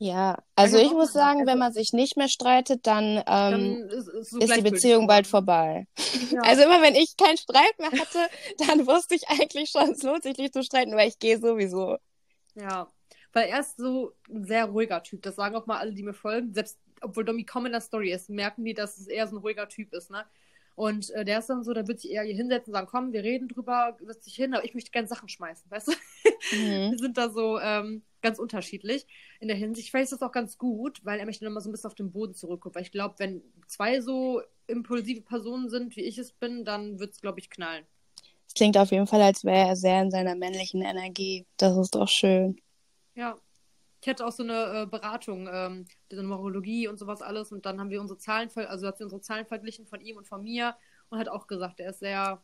Ja, also ich muss sagen, wenn man sich nicht mehr streitet, dann, ähm, Dann ist, ist, so ist die Beziehung bald vorbei. Ja. Also immer wenn ich keinen Streit mehr hatte, dann wusste ich eigentlich schon, es lohnt sich nicht zu streiten, weil ich gehe sowieso. Ja, weil er ist so ein sehr ruhiger Typ. Das sagen auch mal alle, die mir folgen. Selbst obwohl Domi kaum in der Story ist, merken die, dass es eher so ein ruhiger Typ ist, ne? Und äh, der ist dann so, der wird sich eher hier hinsetzen und sagen, komm, wir reden drüber, setz dich hin, aber ich möchte gerne Sachen schmeißen, weißt du? Mhm. Wir sind da so ähm, ganz unterschiedlich in der Hinsicht. Vielleicht ist das auch ganz gut, weil er mich dann immer so ein bisschen auf den Boden zurückkommt. Weil ich glaube, wenn zwei so impulsive Personen sind, wie ich es bin, dann wird es, glaube ich, knallen. Es klingt auf jeden Fall, als wäre er sehr in seiner männlichen Energie. Das ist doch schön. Ja. Ich hatte auch so eine äh, Beratung, ähm, die Numerologie und sowas alles. Und dann haben wir unsere Zahlen, also hat sie unsere Zahlen verglichen von ihm und von mir und hat auch gesagt, er ist sehr,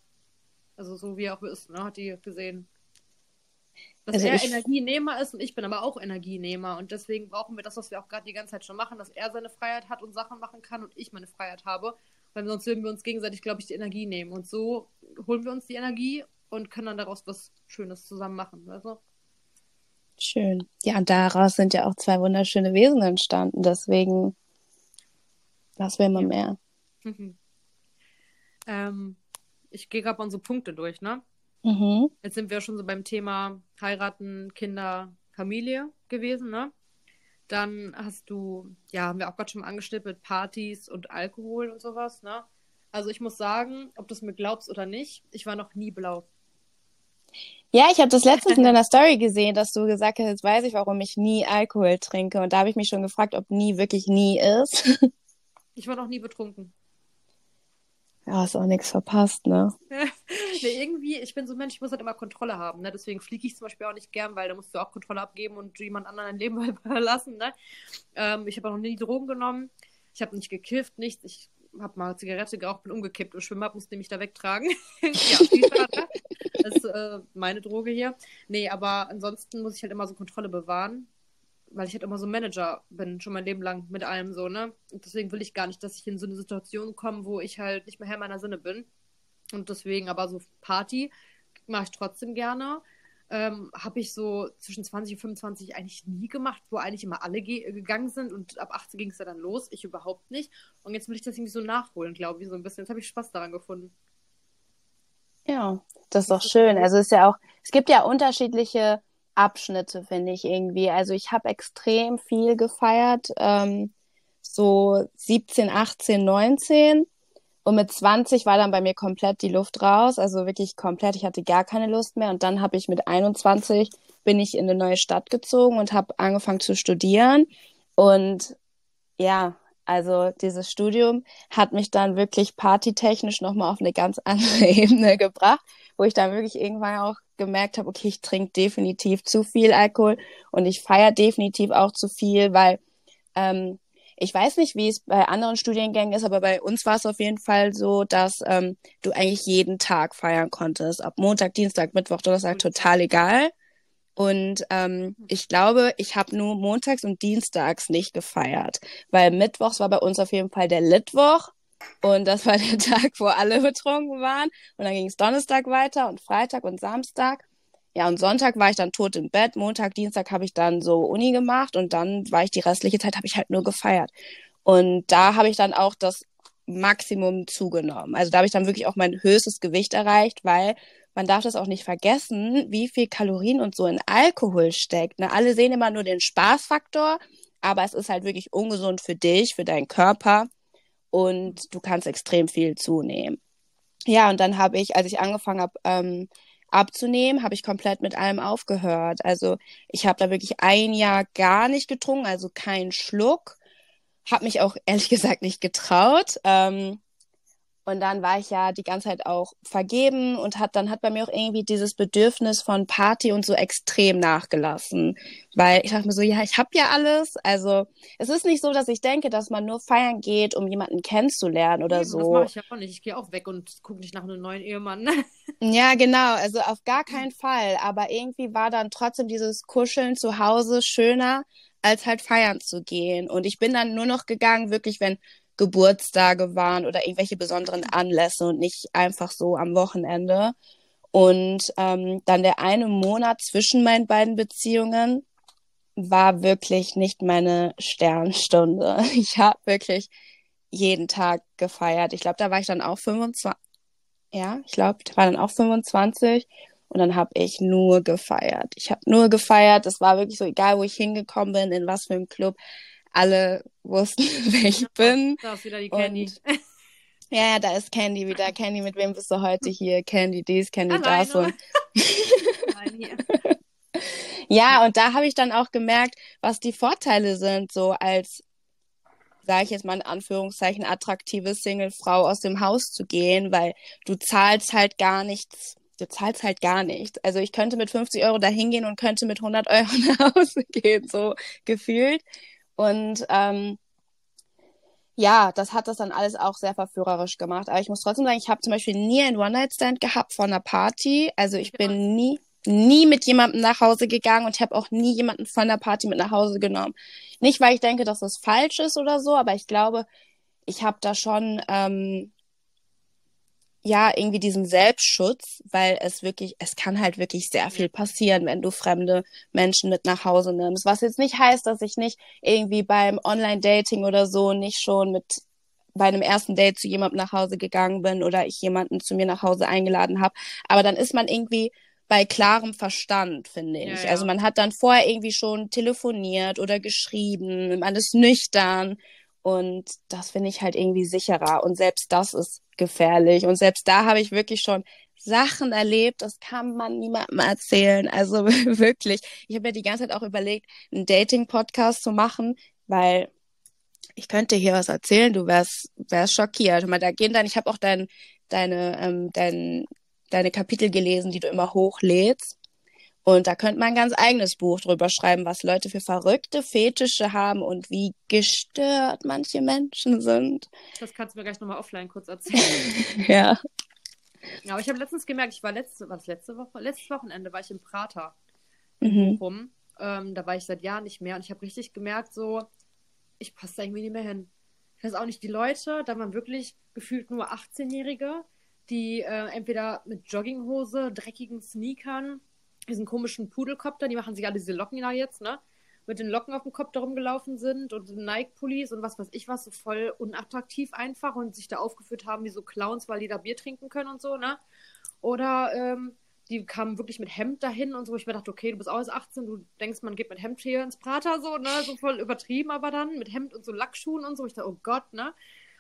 also so wie er auch ist, ne, hat die gesehen. Dass Also er ich- Energienehmer ist und ich bin aber auch Energienehmer. Und deswegen brauchen wir das, was wir auch gerade die ganze Zeit schon machen, dass er seine Freiheit hat und Sachen machen kann und ich meine Freiheit habe. Weil sonst würden wir uns gegenseitig, glaube ich, die Energie nehmen. Und so holen wir uns die Energie und können dann daraus was Schönes zusammen machen. Du? Schön. Ja, und daraus sind ja auch zwei wunderschöne Wesen entstanden. Deswegen, was will man mehr? Mhm. Ähm, ich gehe gerade unsere Punkte durch, ne? Mhm. Jetzt sind wir schon so beim Thema heiraten, Kinder, Familie gewesen, ne? Dann hast du, ja, haben wir auch gerade schon mal angeschnitten mit Partys und Alkohol und sowas, ne? Also ich muss sagen, ob du es mir glaubst oder nicht, ich war noch nie blau. Ja, ich habe das letztens in deiner Story gesehen, dass du gesagt hast, jetzt weiß ich, warum ich nie Alkohol trinke. Und da habe ich mich schon gefragt, ob nie wirklich nie ist. Ich war noch nie betrunken. Ja, hast auch nichts verpasst, ne? nee, irgendwie, ich bin so ein Mensch, ich muss halt immer Kontrolle haben, ne? Deswegen fliege ich zum Beispiel auch nicht gern, weil da musst du auch Kontrolle abgeben und jemand anderen dein Leben überlassen, ne? Ähm, ich habe auch noch nie Drogen genommen. Ich habe nicht gekifft, nichts. Ich habe mal Zigarette geraucht, bin umgekippt und Schwimmbad musste mich da wegtragen. ja, ne? Das ist äh, meine Droge hier. Nee, aber ansonsten muss ich halt immer so Kontrolle bewahren, weil ich halt immer so Manager bin, schon mein Leben lang mit allem so, ne? Und deswegen will ich gar nicht, dass ich in so eine Situation komme, wo ich halt nicht mehr Herr meiner Sinne bin. Und deswegen aber so Party mache ich trotzdem gerne. Ähm, habe ich so zwischen 20 und 25 eigentlich nie gemacht, wo eigentlich immer alle ge gegangen sind und ab 18 ging es ja dann los. Ich überhaupt nicht. Und jetzt will ich das irgendwie so nachholen, glaube ich, so ein bisschen. Jetzt habe ich Spaß daran gefunden. Ja, das ist doch schön. Also es ist ja auch, es gibt ja unterschiedliche Abschnitte, finde ich irgendwie. Also ich habe extrem viel gefeiert, ähm, so 17, 18, 19. Und mit 20 war dann bei mir komplett die Luft raus, also wirklich komplett. Ich hatte gar keine Lust mehr. Und dann habe ich mit 21 bin ich in eine neue Stadt gezogen und habe angefangen zu studieren. Und ja, also dieses Studium hat mich dann wirklich partytechnisch nochmal auf eine ganz andere Ebene gebracht, wo ich dann wirklich irgendwann auch gemerkt habe, okay, ich trinke definitiv zu viel Alkohol und ich feiere definitiv auch zu viel, weil ähm, ich weiß nicht, wie es bei anderen Studiengängen ist, aber bei uns war es auf jeden Fall so, dass ähm, du eigentlich jeden Tag feiern konntest. Ab Montag, Dienstag, Mittwoch, Donnerstag, total egal. Und ähm, ich glaube, ich habe nur montags und dienstags nicht gefeiert, weil mittwochs war bei uns auf jeden Fall der Litwoch und das war der Tag, wo alle betrunken waren. Und dann ging es Donnerstag weiter und Freitag und Samstag. Ja, und Sonntag war ich dann tot im Bett. Montag, Dienstag habe ich dann so Uni gemacht und dann war ich die restliche Zeit, habe ich halt nur gefeiert. Und da habe ich dann auch das Maximum zugenommen. Also da habe ich dann wirklich auch mein höchstes Gewicht erreicht, weil man darf das auch nicht vergessen, wie viel Kalorien und so in Alkohol steckt. Ne? Alle sehen immer nur den Spaßfaktor, aber es ist halt wirklich ungesund für dich, für deinen Körper und du kannst extrem viel zunehmen. Ja, und dann habe ich, als ich angefangen habe ähm, abzunehmen, habe ich komplett mit allem aufgehört. Also ich habe da wirklich ein Jahr gar nicht getrunken, also keinen Schluck. Habe mich auch ehrlich gesagt nicht getraut. Ähm, Und dann war ich ja die ganze Zeit auch vergeben und hat dann hat bei mir auch irgendwie dieses Bedürfnis von Party und so extrem nachgelassen, weil ich dachte mir so, ja, ich habe ja alles. Also es ist nicht so, dass ich denke, dass man nur feiern geht, um jemanden kennenzulernen oder Eben, so. Das mache ich ja auch nicht. Ich gehe auch weg und gucke nicht nach einem neuen Ehemann. Ja, genau. Also auf gar keinen Fall. Aber irgendwie war dann trotzdem dieses Kuscheln zu Hause schöner, als halt feiern zu gehen. Und ich bin dann nur noch gegangen, wirklich, wenn Geburtstage waren oder irgendwelche besonderen Anlässe und nicht einfach so am Wochenende. Und ähm, dann der eine Monat zwischen meinen beiden Beziehungen war wirklich nicht meine Sternstunde. Ich habe wirklich jeden Tag gefeiert. Ich glaube, da war ich dann auch 25. Ja, ich glaube, ich war dann auch 25 und dann habe ich nur gefeiert. Ich habe nur gefeiert. Es war wirklich so, egal wo ich hingekommen bin, in was für einem Club alle wussten, wer ich bin. Da ist wieder die Candy. Und, ja, da ist Candy wieder. Candy, mit wem bist du heute hier? Candy dies, Candy Alleine. das. Und ja, und da habe ich dann auch gemerkt, was die Vorteile sind, so als, sage ich jetzt mal in Anführungszeichen, attraktive Single-Frau aus dem Haus zu gehen, weil du zahlst halt gar nichts. Du zahlst halt gar nichts. Also ich könnte mit 50 Euro da hingehen und könnte mit 100 Euro nach Hause gehen, so gefühlt. Und ähm, ja, das hat das dann alles auch sehr verführerisch gemacht. Aber ich muss trotzdem sagen, ich habe zum Beispiel nie einen One-Night-Stand gehabt von einer Party. Also ich bin nie, nie mit jemandem nach Hause gegangen und habe auch nie jemanden von der Party mit nach Hause genommen. Nicht, weil ich denke, dass das falsch ist oder so, aber ich glaube, ich habe da schon ähm, ja irgendwie diesen Selbstschutz, weil es wirklich, es kann halt wirklich sehr viel passieren, wenn du fremde Menschen mit nach Hause nimmst. Was jetzt nicht heißt, dass ich nicht irgendwie beim Online-Dating oder so nicht schon mit bei einem ersten Date zu jemandem nach Hause gegangen bin oder ich jemanden zu mir nach Hause eingeladen habe. Aber dann ist man irgendwie bei klarem Verstand, finde ich. Ja, ja. Also man hat dann vorher irgendwie schon telefoniert oder geschrieben, man ist nüchtern und das finde ich halt irgendwie sicherer. Und selbst das ist gefährlich. Und selbst da habe ich wirklich schon Sachen erlebt, das kann man niemandem erzählen. Also wirklich. Ich habe ja die ganze Zeit auch überlegt, einen Dating-Podcast zu machen, weil ich könnte hier was erzählen, du wärst, wärst schockiert. Mal, da gehen dann, ich habe auch dein, deine, ähm, dein, deine Kapitel gelesen, die du immer hochlädst. Und da könnte man ein ganz eigenes Buch drüber schreiben, was Leute für verrückte Fetische haben und wie gestört manche Menschen sind. Das kannst du mir gleich nochmal offline kurz erzählen. Ja. ja, aber ich habe letztens gemerkt, ich war letzte, was letzte Woche? Letztes Wochenende war ich im Prater Mhm. rum. Ähm, da war ich seit Jahren nicht mehr und ich habe richtig gemerkt, so, ich passe da irgendwie nicht mehr hin. Ich weiß auch nicht, die Leute, da waren wirklich gefühlt nur 18-Jährige, die äh, entweder mit Jogginghose, dreckigen Sneakern, diesen komischen Pudelkopter, die machen sich alle diese Locken da jetzt, ne? Mit den Locken auf dem Kopf da rumgelaufen sind und Nike-Pullis und was weiß ich was, so voll unattraktiv einfach und sich da aufgeführt haben wie so Clowns, weil die da Bier trinken können und so, ne? Oder ähm, die kamen wirklich mit Hemd dahin und so. wo Ich mir dachte, okay, du bist auch erst 18, du denkst, man geht mit Hemd hier ins Prater, so, ne? So voll übertrieben, aber dann mit Hemd und so Lackschuhen und so. Ich dachte, oh Gott, ne?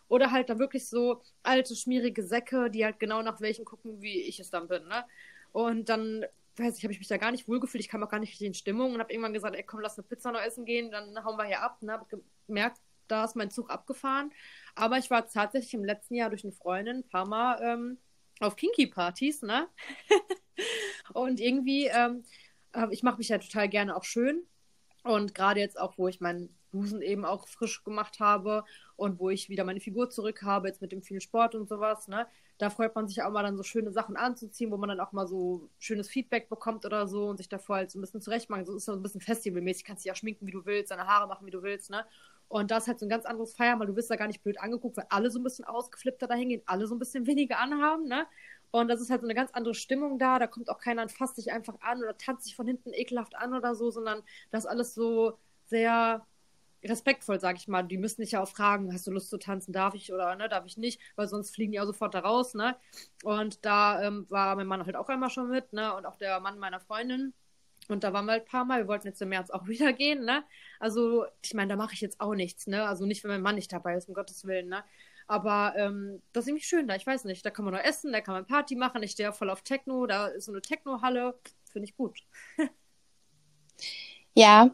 Oder halt dann wirklich so alte, schmierige Säcke, die halt genau nach welchen gucken, wie ich es dann bin, ne? Und dann, weiß ich, habe ich mich da gar nicht wohlgefühlt. Ich kam auch gar nicht richtig in Stimmung und habe irgendwann gesagt, ey, komm, lass eine Pizza noch essen gehen, dann hauen wir hier ab. Ne? Hab gemerkt, da ist mein Zug abgefahren. Aber ich war tatsächlich im letzten Jahr durch eine Freundin ein paar Mal ähm, auf Kinky-Partys, ne? und irgendwie, ähm, äh, ich mache mich ja total gerne auch schön. Und gerade jetzt auch, wo ich meinen Busen eben auch frisch gemacht habe und wo ich wieder meine Figur zurück habe, jetzt mit dem vielen Sport und sowas, ne? Da freut man sich auch mal dann so schöne Sachen anzuziehen, wo man dann auch mal so schönes Feedback bekommt oder so und sich davor halt so ein bisschen zurechtmachen. So ist so ein bisschen festivalmäßig, kannst dich ja schminken, wie du willst, deine Haare machen, wie du willst, ne? Und das ist halt so ein ganz anderes Feiern, weil du wirst da gar nicht blöd angeguckt, weil alle so ein bisschen ausgeflippter da hingehen, alle so ein bisschen weniger anhaben, ne? Und das ist halt so eine ganz andere Stimmung da. Da kommt auch keiner und fasst dich einfach an oder tanzt dich von hinten ekelhaft an oder so, sondern das ist alles so sehr respektvoll, sag ich mal. Die müssen dich ja auch fragen, hast du Lust zu tanzen, darf ich oder ne, darf ich nicht, weil sonst fliegen die auch sofort da raus, ne? Und da ähm, war mein Mann halt auch einmal schon mit, ne? Und auch der Mann meiner Freundin. Und da waren wir halt ein paar Mal. Wir wollten jetzt im März auch wieder gehen, ne? Also, ich meine, da mache ich jetzt auch nichts, ne? Also nicht, wenn mein Mann nicht dabei ist, um Gottes Willen, ne? Aber ähm, das ist irgendwie schön da. Ich weiß nicht, da kann man noch essen, da kann man Party machen. Ich stehe ja voll auf Techno, da ist so eine Techno-Halle. Finde ich gut. Ja,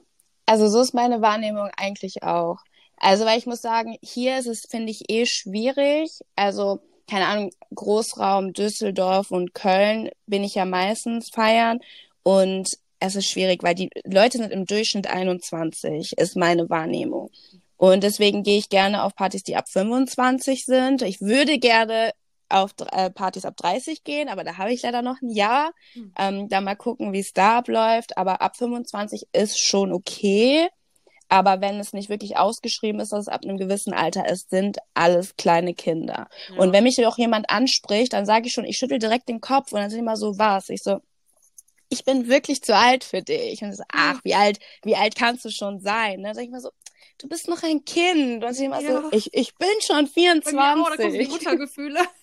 also so ist meine Wahrnehmung eigentlich auch. Also, weil ich muss sagen, hier ist es, finde ich, eh schwierig. Also, keine Ahnung, Großraum Düsseldorf und Köln bin ich ja meistens feiern und es ist schwierig, weil die Leute sind im Durchschnitt 21, ist meine Wahrnehmung. Und deswegen gehe ich gerne auf Partys, die ab 25 sind. Ich würde gerne auf äh, Partys ab 30 gehen, aber da habe ich leider noch ein Jahr. Mhm. Ähm, da mal gucken, wie es da abläuft. Aber ab 25 ist schon okay. Aber wenn es nicht wirklich ausgeschrieben ist, dass es ab einem gewissen Alter ist, sind alles kleine Kinder. Ja. Und wenn mich auch jemand anspricht, dann sage ich schon, ich schüttel direkt den Kopf und dann sind immer so, was? Ich so, ich bin wirklich zu alt für dich. Und so, ach, wie alt, wie alt kannst du schon sein? Dann sage ich mal so, du bist noch ein Kind. Und ich immer ja. so, ich, ich bin schon 24. Bei mir auch, da kommen die Muttergefühle.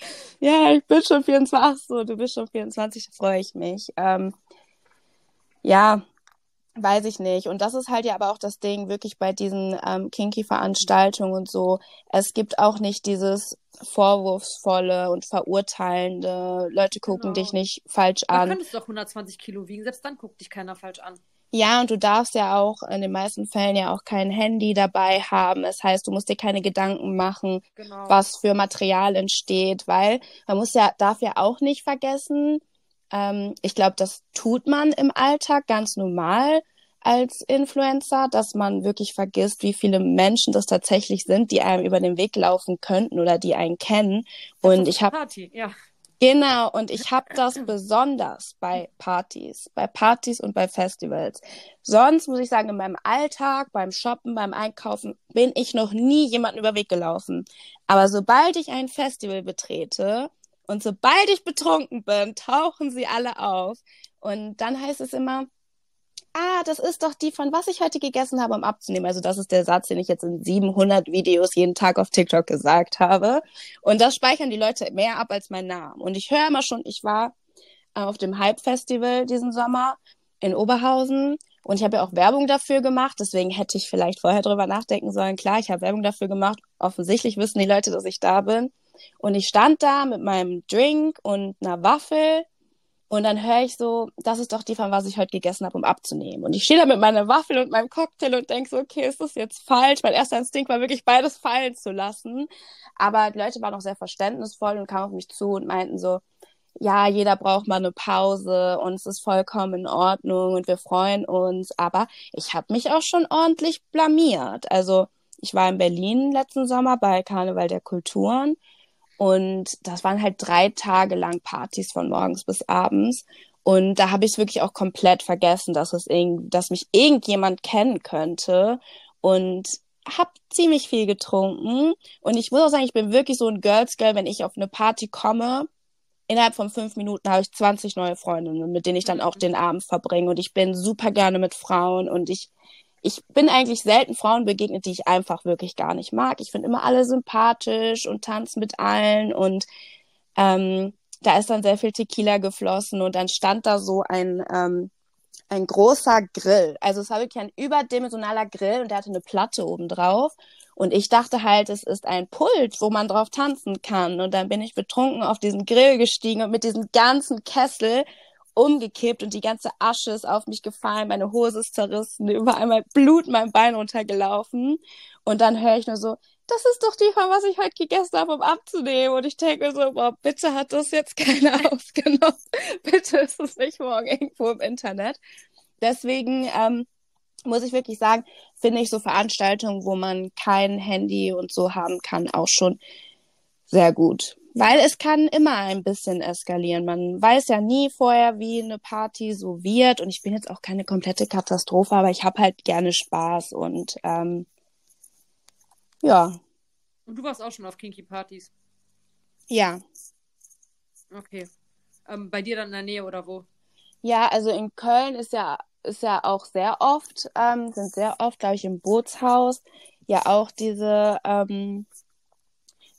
ja, ich bin schon 24. Ach so, du bist schon 24, da freue ich mich. Ähm, ja, weiß ich nicht. Und das ist halt ja aber auch das Ding, wirklich bei diesen ähm, Kinky-Veranstaltungen und so. Es gibt auch nicht dieses vorwurfsvolle und verurteilende, Leute gucken genau. dich nicht falsch an. Du könntest doch 120 Kilo wiegen, selbst dann guckt dich keiner falsch an. Ja, und du darfst ja auch in den meisten Fällen ja auch kein Handy dabei haben. Das heißt, du musst dir keine Gedanken machen, genau. was für Material entsteht, weil man muss ja, darf ja auch nicht vergessen, ähm, ich glaube, das tut man im Alltag ganz normal als Influencer, dass man wirklich vergisst, wie viele Menschen das tatsächlich sind, die einem über den Weg laufen könnten oder die einen kennen. Und ich habe ja. Genau, und ich habe das besonders bei Partys, bei Partys und bei Festivals. Sonst muss ich sagen, in meinem Alltag, beim Shoppen, beim Einkaufen bin ich noch nie jemanden über Weg gelaufen. Aber sobald ich ein Festival betrete und sobald ich betrunken bin, tauchen sie alle auf. Und dann heißt es immer, ah, das ist doch die von was ich heute gegessen habe, um abzunehmen. Also das ist der Satz, den ich jetzt in 700 Videos jeden Tag auf TikTok gesagt habe. Und das speichern die Leute mehr ab als mein Name. Und ich höre immer schon, ich war äh, auf dem Hype Festival diesen Sommer in Oberhausen und ich habe ja auch Werbung dafür gemacht, deswegen hätte ich vielleicht vorher drüber nachdenken sollen. Klar, ich habe Werbung dafür gemacht. Offensichtlich wissen die Leute, dass ich da bin. Und ich stand da mit meinem Drink und einer Waffel und dann höre ich so, das ist doch die von was ich heute gegessen habe, um abzunehmen. Und ich stehe da mit meiner Waffel und meinem Cocktail und denke so, okay, ist das jetzt falsch? Mein erster Instinkt war wirklich beides fallen zu lassen. Aber die Leute waren auch sehr verständnisvoll und kamen auf mich zu und meinten so, ja, jeder braucht mal eine Pause und es ist vollkommen in Ordnung und wir freuen uns. Aber ich habe mich auch schon ordentlich blamiert. Also ich war in Berlin letzten Sommer bei Karneval der Kulturen und das waren halt drei Tage lang Partys von morgens bis abends. Und da habe ich es wirklich auch komplett vergessen, dass es irgend, dass mich irgendjemand kennen könnte. Und habe ziemlich viel getrunken. Und ich muss auch sagen, ich bin wirklich so ein Girls Girl, wenn ich auf eine Party komme. Innerhalb von fünf Minuten habe ich 20 neue Freundinnen, mit denen ich dann auch den Abend verbringe. Und ich bin super gerne mit Frauen und ich ich bin eigentlich selten Frauen begegnet, die ich einfach wirklich gar nicht mag. Ich finde immer alle sympathisch und tanze mit allen und ähm, da ist dann sehr viel Tequila geflossen und dann stand da so ein, ähm, ein großer Grill. Also es war wirklich ein überdimensionaler Grill und der hatte eine Platte oben drauf. Und ich dachte halt, es ist ein Pult, wo man drauf tanzen kann. Und dann bin ich betrunken auf diesen Grill gestiegen und mit diesem ganzen Kessel umgekippt und die ganze Asche ist auf mich gefallen, meine Hose ist zerrissen, überall mein Blut mein Bein runtergelaufen. Und dann höre ich nur so, das ist doch die von was ich heute gegessen habe, um abzunehmen. Und ich denke mir so, boah, bitte hat das jetzt keiner aufgenommen. bitte ist es nicht morgen irgendwo im Internet. Deswegen ähm, muss ich wirklich sagen, finde ich so Veranstaltungen, wo man kein Handy und so haben kann, auch schon sehr gut. Weil es kann immer ein bisschen eskalieren. Man weiß ja nie vorher, wie eine Party so wird. Und ich bin jetzt auch keine komplette Katastrophe, aber ich habe halt gerne Spaß und ähm, ja. Und du warst auch schon auf Kinky-Partys? Ja. Okay. Ähm, bei dir dann in der Nähe oder wo? Ja, also in Köln ist ja, ist ja auch sehr oft, ähm, sind sehr oft, glaube ich, im Bootshaus ja auch diese ähm,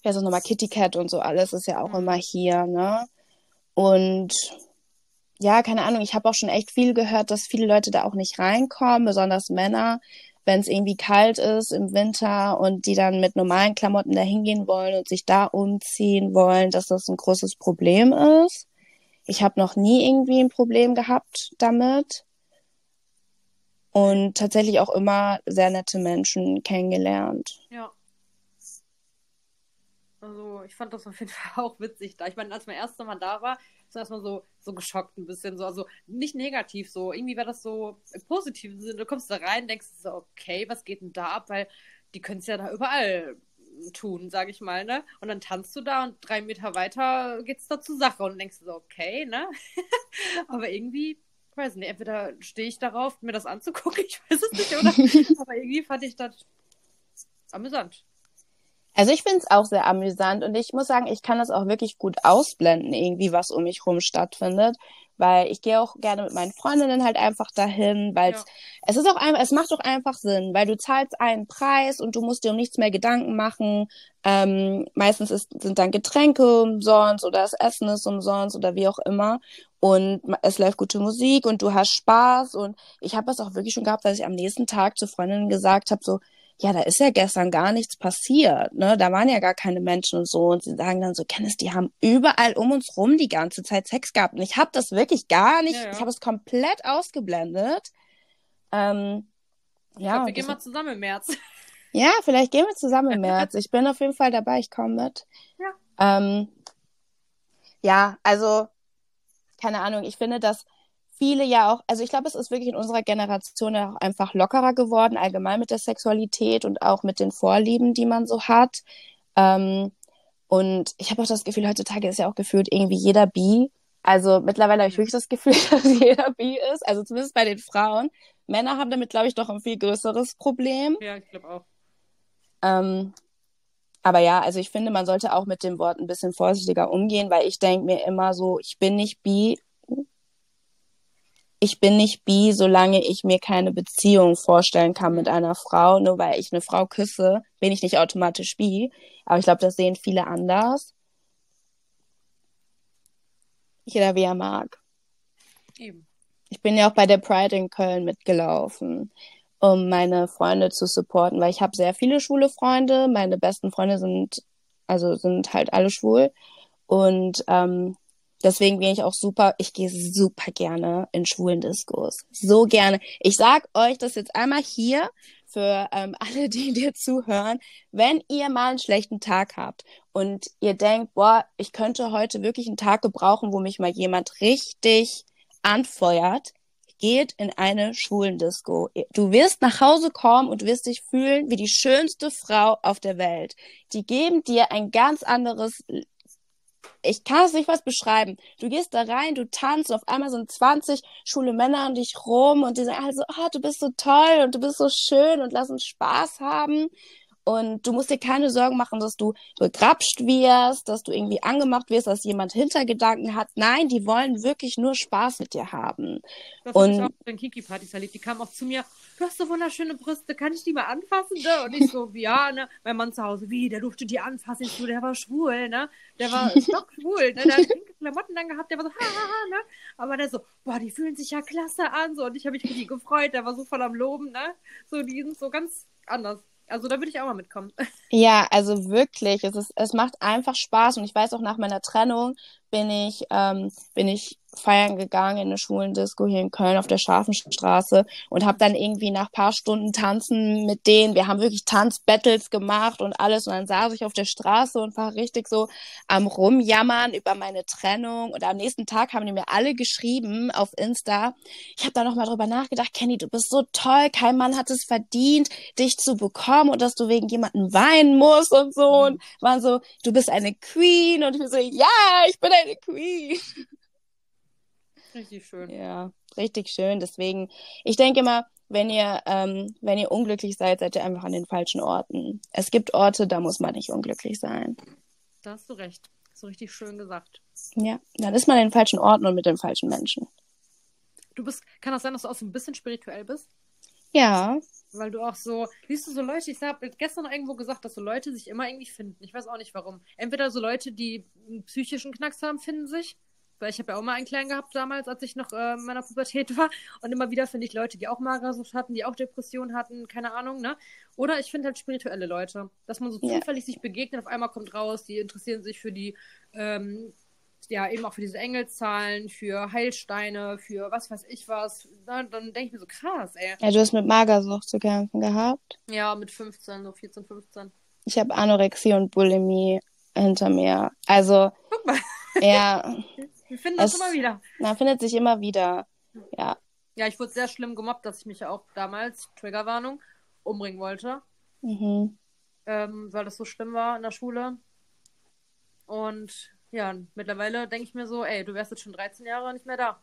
ja, so nochmal Kitty Cat und so alles ist ja auch immer hier, ne? Und ja, keine Ahnung, ich habe auch schon echt viel gehört, dass viele Leute da auch nicht reinkommen, besonders Männer, wenn es irgendwie kalt ist im Winter und die dann mit normalen Klamotten da hingehen wollen und sich da umziehen wollen, dass das ein großes Problem ist. Ich habe noch nie irgendwie ein Problem gehabt damit. Und tatsächlich auch immer sehr nette Menschen kennengelernt. Ja. Also ich fand das auf jeden Fall auch witzig da. Ich meine, als mein erstes Mal da war, ist erstmal so, so geschockt ein bisschen. So. Also nicht negativ so. Irgendwie war das so im positiven Sinne. Du kommst da rein, denkst so, okay, was geht denn da ab? Weil die können es ja da überall tun, sag ich mal, ne? Und dann tanzt du da und drei Meter weiter geht's da zur Sache und denkst so, okay, ne? Aber irgendwie, weiß nicht, entweder stehe ich darauf, mir das anzugucken, ich weiß es nicht, oder? Aber irgendwie fand ich das amüsant. Also ich finde es auch sehr amüsant und ich muss sagen, ich kann das auch wirklich gut ausblenden, irgendwie, was um mich rum stattfindet. Weil ich gehe auch gerne mit meinen Freundinnen halt einfach dahin, weil ja. es ist auch einfach, es macht doch einfach Sinn, weil du zahlst einen Preis und du musst dir um nichts mehr Gedanken machen. Ähm, meistens ist, sind dann Getränke umsonst oder das Essen ist umsonst oder wie auch immer. Und es läuft gute Musik und du hast Spaß. Und ich habe das auch wirklich schon gehabt, dass ich am nächsten Tag zu Freundinnen gesagt habe, so, ja, da ist ja gestern gar nichts passiert, ne? Da waren ja gar keine Menschen und so. Und sie sagen dann so, Kenneth, die haben überall um uns rum die ganze Zeit Sex gehabt. Und ich habe das wirklich gar nicht, ja, ja. ich habe es komplett ausgeblendet. Ähm, ja, ich glaub, wir gehen mal zusammen im März. Ja, vielleicht gehen wir zusammen im März. Ich bin auf jeden Fall dabei, ich komme mit. Ja. Ähm, ja, also, keine Ahnung, ich finde, dass viele ja auch, also ich glaube, es ist wirklich in unserer Generation auch einfach lockerer geworden, allgemein mit der Sexualität und auch mit den Vorlieben, die man so hat. Ähm, und ich habe auch das Gefühl, heutzutage ist ja auch gefühlt irgendwie jeder bi. Also mittlerweile habe ich wirklich das Gefühl, dass jeder bi ist. Also zumindest bei den Frauen. Männer haben damit, glaube ich, doch ein viel größeres Problem. Ja, ich glaube auch. Ähm, aber ja, also ich finde, man sollte auch mit dem Wort ein bisschen vorsichtiger umgehen, weil ich denke mir immer so, ich bin nicht bi, ich bin nicht bi, solange ich mir keine Beziehung vorstellen kann mit einer Frau. Nur weil ich eine Frau küsse, bin ich nicht automatisch bi. Aber ich glaube, das sehen viele anders. Jeder wie er mag. Eben. Ich bin ja auch bei der Pride in Köln mitgelaufen, um meine Freunde zu supporten, weil ich habe sehr viele schwule Freunde. Meine besten Freunde sind, also sind halt alle schwul. Und ähm, Deswegen bin ich auch super, ich gehe super gerne in schwulen Diskos. So gerne. Ich sag euch das jetzt einmal hier für ähm, alle, die dir zuhören. Wenn ihr mal einen schlechten Tag habt und ihr denkt, boah, ich könnte heute wirklich einen Tag gebrauchen, wo mich mal jemand richtig anfeuert, geht in eine schwulen Disco. Du wirst nach Hause kommen und wirst dich fühlen wie die schönste Frau auf der Welt. Die geben dir ein ganz anderes ich kann es nicht was beschreiben. Du gehst da rein, du tanzt und auf einmal sind 20 schwule Männer um dich rum und die sagen also, oh, du bist so toll und du bist so schön und lass uns Spaß haben. Und du musst dir keine Sorgen machen, dass du begrapscht wirst, dass du irgendwie angemacht wirst, dass jemand Hintergedanken hat. Nein, die wollen wirklich nur Spaß mit dir haben. Das und ich auch den Kiki-Partys erlebt. Die kamen auch zu mir, du hast so wunderschöne Brüste, kann ich die mal anfassen? Ne? Und ich so, ja, ne? Mein Mann zu Hause, wie, der durfte die anfassen. Ich so, der war schwul, ne? Der war stockschwul, ne? Der hat pinke Klamotten dann gehabt, der war so, hahaha, ne? Aber der so, boah, die fühlen sich ja klasse an, so. Und ich habe mich richtig gefreut, der war so voll am Loben, ne? So, die sind so ganz anders. Also da würde ich auch mal mitkommen. Ja, also wirklich, es, ist, es macht einfach Spaß und ich weiß auch nach meiner Trennung bin ich, ähm, bin ich feiern gegangen in eine Schulendisco hier in Köln auf der Scharfenstraße und habe dann irgendwie nach paar Stunden tanzen mit denen, wir haben wirklich Tanzbattles gemacht und alles. Und dann saß ich auf der Straße und war richtig so am rumjammern über meine Trennung. Und am nächsten Tag haben die mir alle geschrieben auf Insta. Ich habe da noch mal drüber nachgedacht, Kenny, du bist so toll, kein Mann hat es verdient, dich zu bekommen und dass du wegen jemanden weinen musst und so. Mhm. und waren so, du bist eine Queen. Und ich bin so, ja, ich bin eine Queen. Richtig schön. Ja, richtig schön. Deswegen, ich denke immer, wenn ihr, ähm, wenn ihr unglücklich seid, seid ihr einfach an den falschen Orten. Es gibt Orte, da muss man nicht unglücklich sein. Da hast du recht. So richtig schön gesagt. Ja, dann ist man in den falschen Orten und mit den falschen Menschen. Du bist, kann das sein, dass du auch so ein bisschen spirituell bist? Ja. Weil du auch so, siehst du so Leute, ich habe gestern noch irgendwo gesagt, dass so Leute sich immer irgendwie finden. Ich weiß auch nicht warum. Entweder so Leute, die einen psychischen Knacks haben, finden sich weil ich habe ja auch mal einen kleinen gehabt damals, als ich noch äh, in meiner Pubertät war. Und immer wieder finde ich Leute, die auch Magersucht hatten, die auch Depressionen hatten, keine Ahnung, ne? Oder ich finde halt spirituelle Leute, dass man so yeah. zufällig sich begegnet, auf einmal kommt raus, die interessieren sich für die, ähm, ja, eben auch für diese Engelzahlen, für Heilsteine, für was weiß ich was. Na, dann denke ich mir so, krass, ey. Ja, du hast mit Magersucht zu kämpfen gehabt. Ja, mit 15, so 14, 15. Ich habe Anorexie und Bulimie hinter mir. Also, Guck mal, ja, wir finden das Es- immer wieder. man findet sich immer wieder. Ja. Ja, ich wurde sehr schlimm gemobbt, dass ich mich ja auch damals, Triggerwarnung, umbringen wollte. Mhm. ähm, weil das so schlimm war in der Schule. Und ja, mittlerweile denke ich mir so, ey, du wärst jetzt schon 13 Jahre nicht mehr da.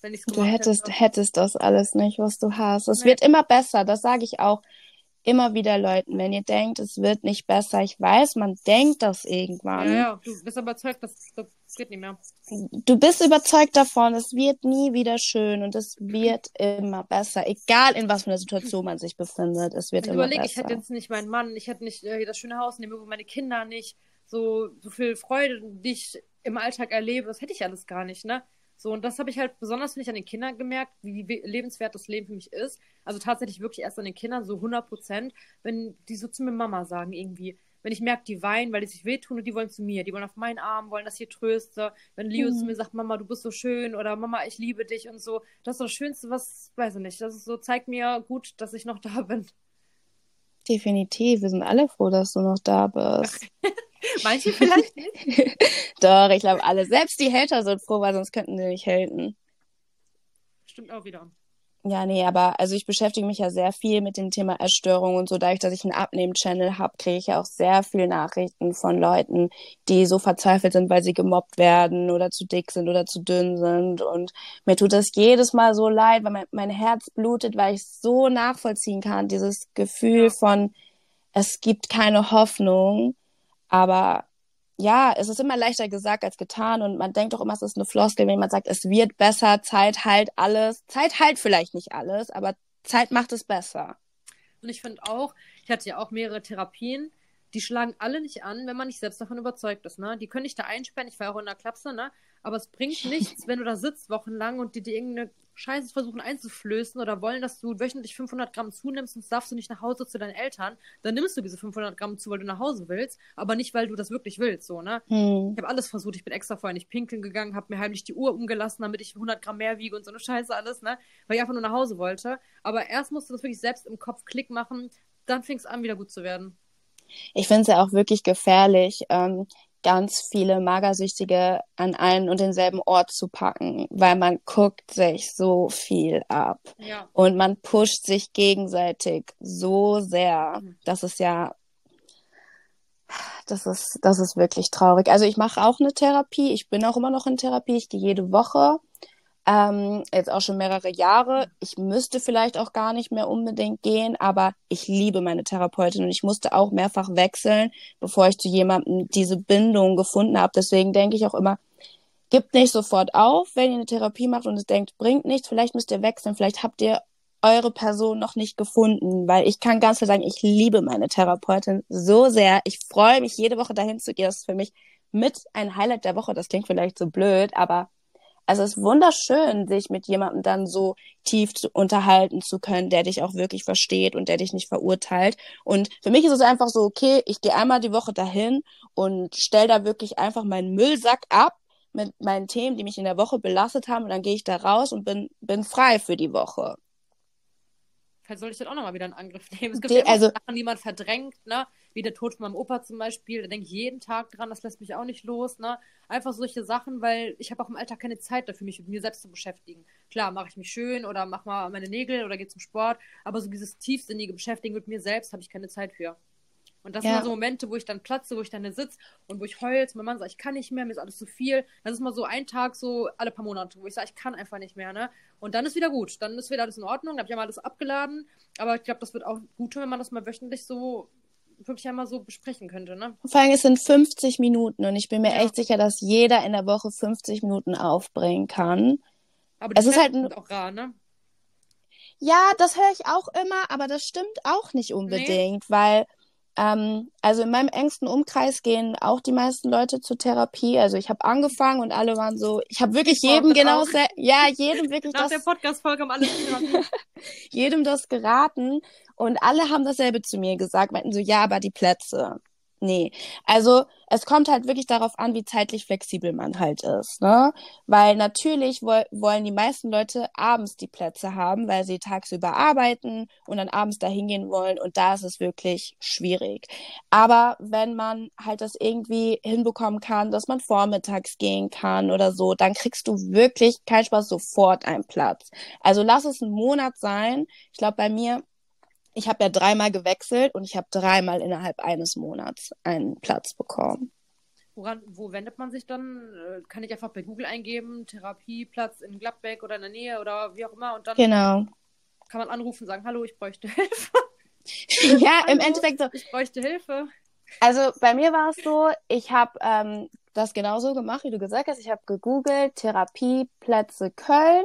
Wenn ich's Du hättest, hätte. hättest das alles nicht, was du hast. Es Nee. wird immer besser, das sage ich auch immer wieder Leuten. Wenn ihr denkt, es wird nicht besser, ich weiß, man denkt das irgendwann. Ja, ja, du bist überzeugt, das, das geht nicht mehr. Du bist überzeugt davon, es wird nie wieder schön und es wird immer besser. Egal in was für einer Situation man sich befindet, es wird Ich immer überlege, ich besser. hätte jetzt nicht meinen Mann, ich hätte nicht äh, das schöne Haus, nehme meine Kinder nicht, so, so viel Freude, die ich im Alltag erlebe, das hätte ich alles gar nicht, ne? So, und das habe ich halt besonders, finde ich, an den Kindern gemerkt, wie we- lebenswert das Leben für mich ist. Also tatsächlich wirklich erst an den Kindern, so 100 Prozent, wenn die so zu mir Mama sagen irgendwie. Wenn ich merke, die weinen, weil die sich wehtun und die wollen zu mir. Die wollen auf meinen Arm, wollen, dass ich tröste. Wenn Leo Mhm. zu mir sagt, Mama, du bist so schön oder Mama, ich liebe dich und so. Das ist das Schönste, was, weiß ich nicht. Das ist so, zeigt mir gut, dass ich noch da bin. Definitiv, wir sind alle froh, dass du noch da bist. Manche vielleicht nicht. Doch, ich glaube alle. Selbst die Hater sind froh, weil sonst könnten die nicht haten. Stimmt auch wieder. Ja, nee, aber also ich beschäftige mich ja sehr viel mit dem Thema Essstörung und so. Dadurch, dass ich einen Abnehmen-Channel habe, kriege ich ja auch sehr viel Nachrichten von Leuten, die so verzweifelt sind, weil sie gemobbt werden oder zu dick sind oder zu dünn sind. Und mir tut das jedes Mal so leid, weil mein, mein Herz blutet, weil ich so nachvollziehen kann, dieses Gefühl Ja. von, es gibt keine Hoffnung. Aber ja, es ist immer leichter gesagt als getan und man denkt auch immer, es ist eine Floskel, wenn man sagt, es wird besser, Zeit heilt alles. Zeit heilt vielleicht nicht alles, aber Zeit macht es besser. Und ich finde auch, ich hatte ja auch mehrere Therapien, die schlagen alle nicht an, wenn man nicht selbst davon überzeugt ist. Ne? Die können dich da einsperren, ich war auch in der Klapse, ne? Aber es bringt nichts, wenn du da sitzt wochenlang und die dir irgendeine Scheiße versuchen einzuflößen oder wollen, dass du wöchentlich 500 Gramm zunimmst und darfst du nicht nach Hause zu deinen Eltern, dann nimmst du diese 500 Gramm zu, weil du nach Hause willst, aber nicht, weil du das wirklich willst. So, ne? Hm. Ich habe alles versucht. Ich bin extra vorher nicht pinkeln gegangen, habe mir heimlich die Uhr umgelassen, damit ich 100 Gramm mehr wiege und so eine Scheiße alles, ne? Weil ich einfach nur nach Hause wollte. Aber erst musste das wirklich selbst im Kopf Klick machen, dann fing es an, wieder gut zu werden. Ich finde es ja auch wirklich gefährlich, ähm, ganz viele Magersüchtige an einen und denselben Ort zu packen, weil man guckt sich so viel ab. Ja. Und man pusht sich gegenseitig so sehr. Mhm. Das ist ja, das ist, das ist wirklich traurig. Also ich mache auch eine Therapie. Ich bin auch immer noch in Therapie. Ich gehe jede Woche. Ähm, jetzt auch schon mehrere Jahre. Ich müsste vielleicht auch gar nicht mehr unbedingt gehen, aber ich liebe meine Therapeutin und ich musste auch mehrfach wechseln, bevor ich zu jemandem diese Bindung gefunden habe. Deswegen denke ich auch immer, Gebt nicht sofort auf, wenn ihr eine Therapie macht und es denkt, bringt nichts, vielleicht müsst ihr wechseln, vielleicht habt ihr eure Person noch nicht gefunden, weil ich kann ganz klar sagen, ich liebe meine Therapeutin so sehr. Ich freue mich, jede Woche dahin zu gehen. Das ist für mich mit ein Highlight der Woche. Das klingt vielleicht so blöd, aber es ist wunderschön, sich mit jemandem dann so tief zu unterhalten zu können, der dich auch wirklich versteht und der dich nicht verurteilt. Und für mich ist es einfach so, okay, ich gehe einmal die Woche dahin und stell da wirklich einfach meinen Müllsack ab mit meinen Themen, die mich in der Woche belastet haben und dann gehe ich da raus und bin, bin frei für die Woche. Vielleicht soll ich das auch nochmal wieder in Angriff nehmen. Es gibt Die- ja also- Sachen, die man verdrängt, ne? Wie der Tod von meinem Opa zum Beispiel. Da denke ich jeden Tag dran, das lässt mich auch nicht los, ne? Einfach solche Sachen, weil ich habe auch im Alltag keine Zeit dafür, mich mit mir selbst zu beschäftigen. Klar, mache ich mich schön oder mache mal meine Nägel oder gehe zum Sport, aber so dieses tiefsinnige Beschäftigen mit mir selbst habe ich keine Zeit für. Und das Ja. sind dann so Momente, wo ich dann platze, wo ich dann sitze und wo ich heule, zu meinem Mann sage, ich kann nicht mehr, mir ist alles zu viel. Das ist mal so ein Tag, so alle paar Monate, wo ich sage, ich kann einfach nicht mehr, ne? Und dann ist wieder gut. Dann ist wieder alles in Ordnung. Dann habe ich ja mal alles abgeladen. Aber ich glaube, das wird auch gut tun, wenn man das mal wöchentlich so wirklich einmal so besprechen könnte, ne? Vor allem, es sind 50 Minuten und ich bin mir Ja. echt sicher, dass jeder in der Woche 50 Minuten aufbringen kann. Aber Es die ist halt ein- auch rar, ne? Ja, das höre ich auch immer, aber das stimmt auch nicht unbedingt, weil ähm, also in meinem engsten Umkreis gehen auch die meisten Leute zur Therapie. Also ich habe angefangen und alle waren so, ich habe wirklich Ich jedem genau, ja, jedem wirklich Nach das, der Podcast-Folge haben alle jedem das geraten und alle haben dasselbe zu mir gesagt, meinten so, ja, aber die Plätze. Nee, also es kommt halt wirklich darauf an, wie zeitlich flexibel man halt ist, ne? Weil natürlich wo wollen die meisten Leute abends die Plätze haben, weil sie tagsüber arbeiten und dann abends da hingehen wollen und da ist es wirklich schwierig. Aber wenn man halt das irgendwie hinbekommen kann, dass man vormittags gehen kann oder so, dann kriegst du wirklich kein Spaß sofort einen Platz. Also lass es ein Monat sein. Ich glaube, bei mir ich habe ja dreimal gewechselt und ich habe dreimal innerhalb eines Monats einen Platz bekommen. Woran, wo wendet man sich dann? Äh, kann ich einfach bei Google eingeben, Therapieplatz in Gladbeck oder in der Nähe oder wie auch immer und dann genau. kann man anrufen und sagen, hallo, ich bräuchte Hilfe. ja, hallo, im Endeffekt so. Ich bräuchte Hilfe. Also bei mir war es so, ich habe ähm, das genauso gemacht, wie du gesagt hast. Ich habe gegoogelt Therapieplätze Köln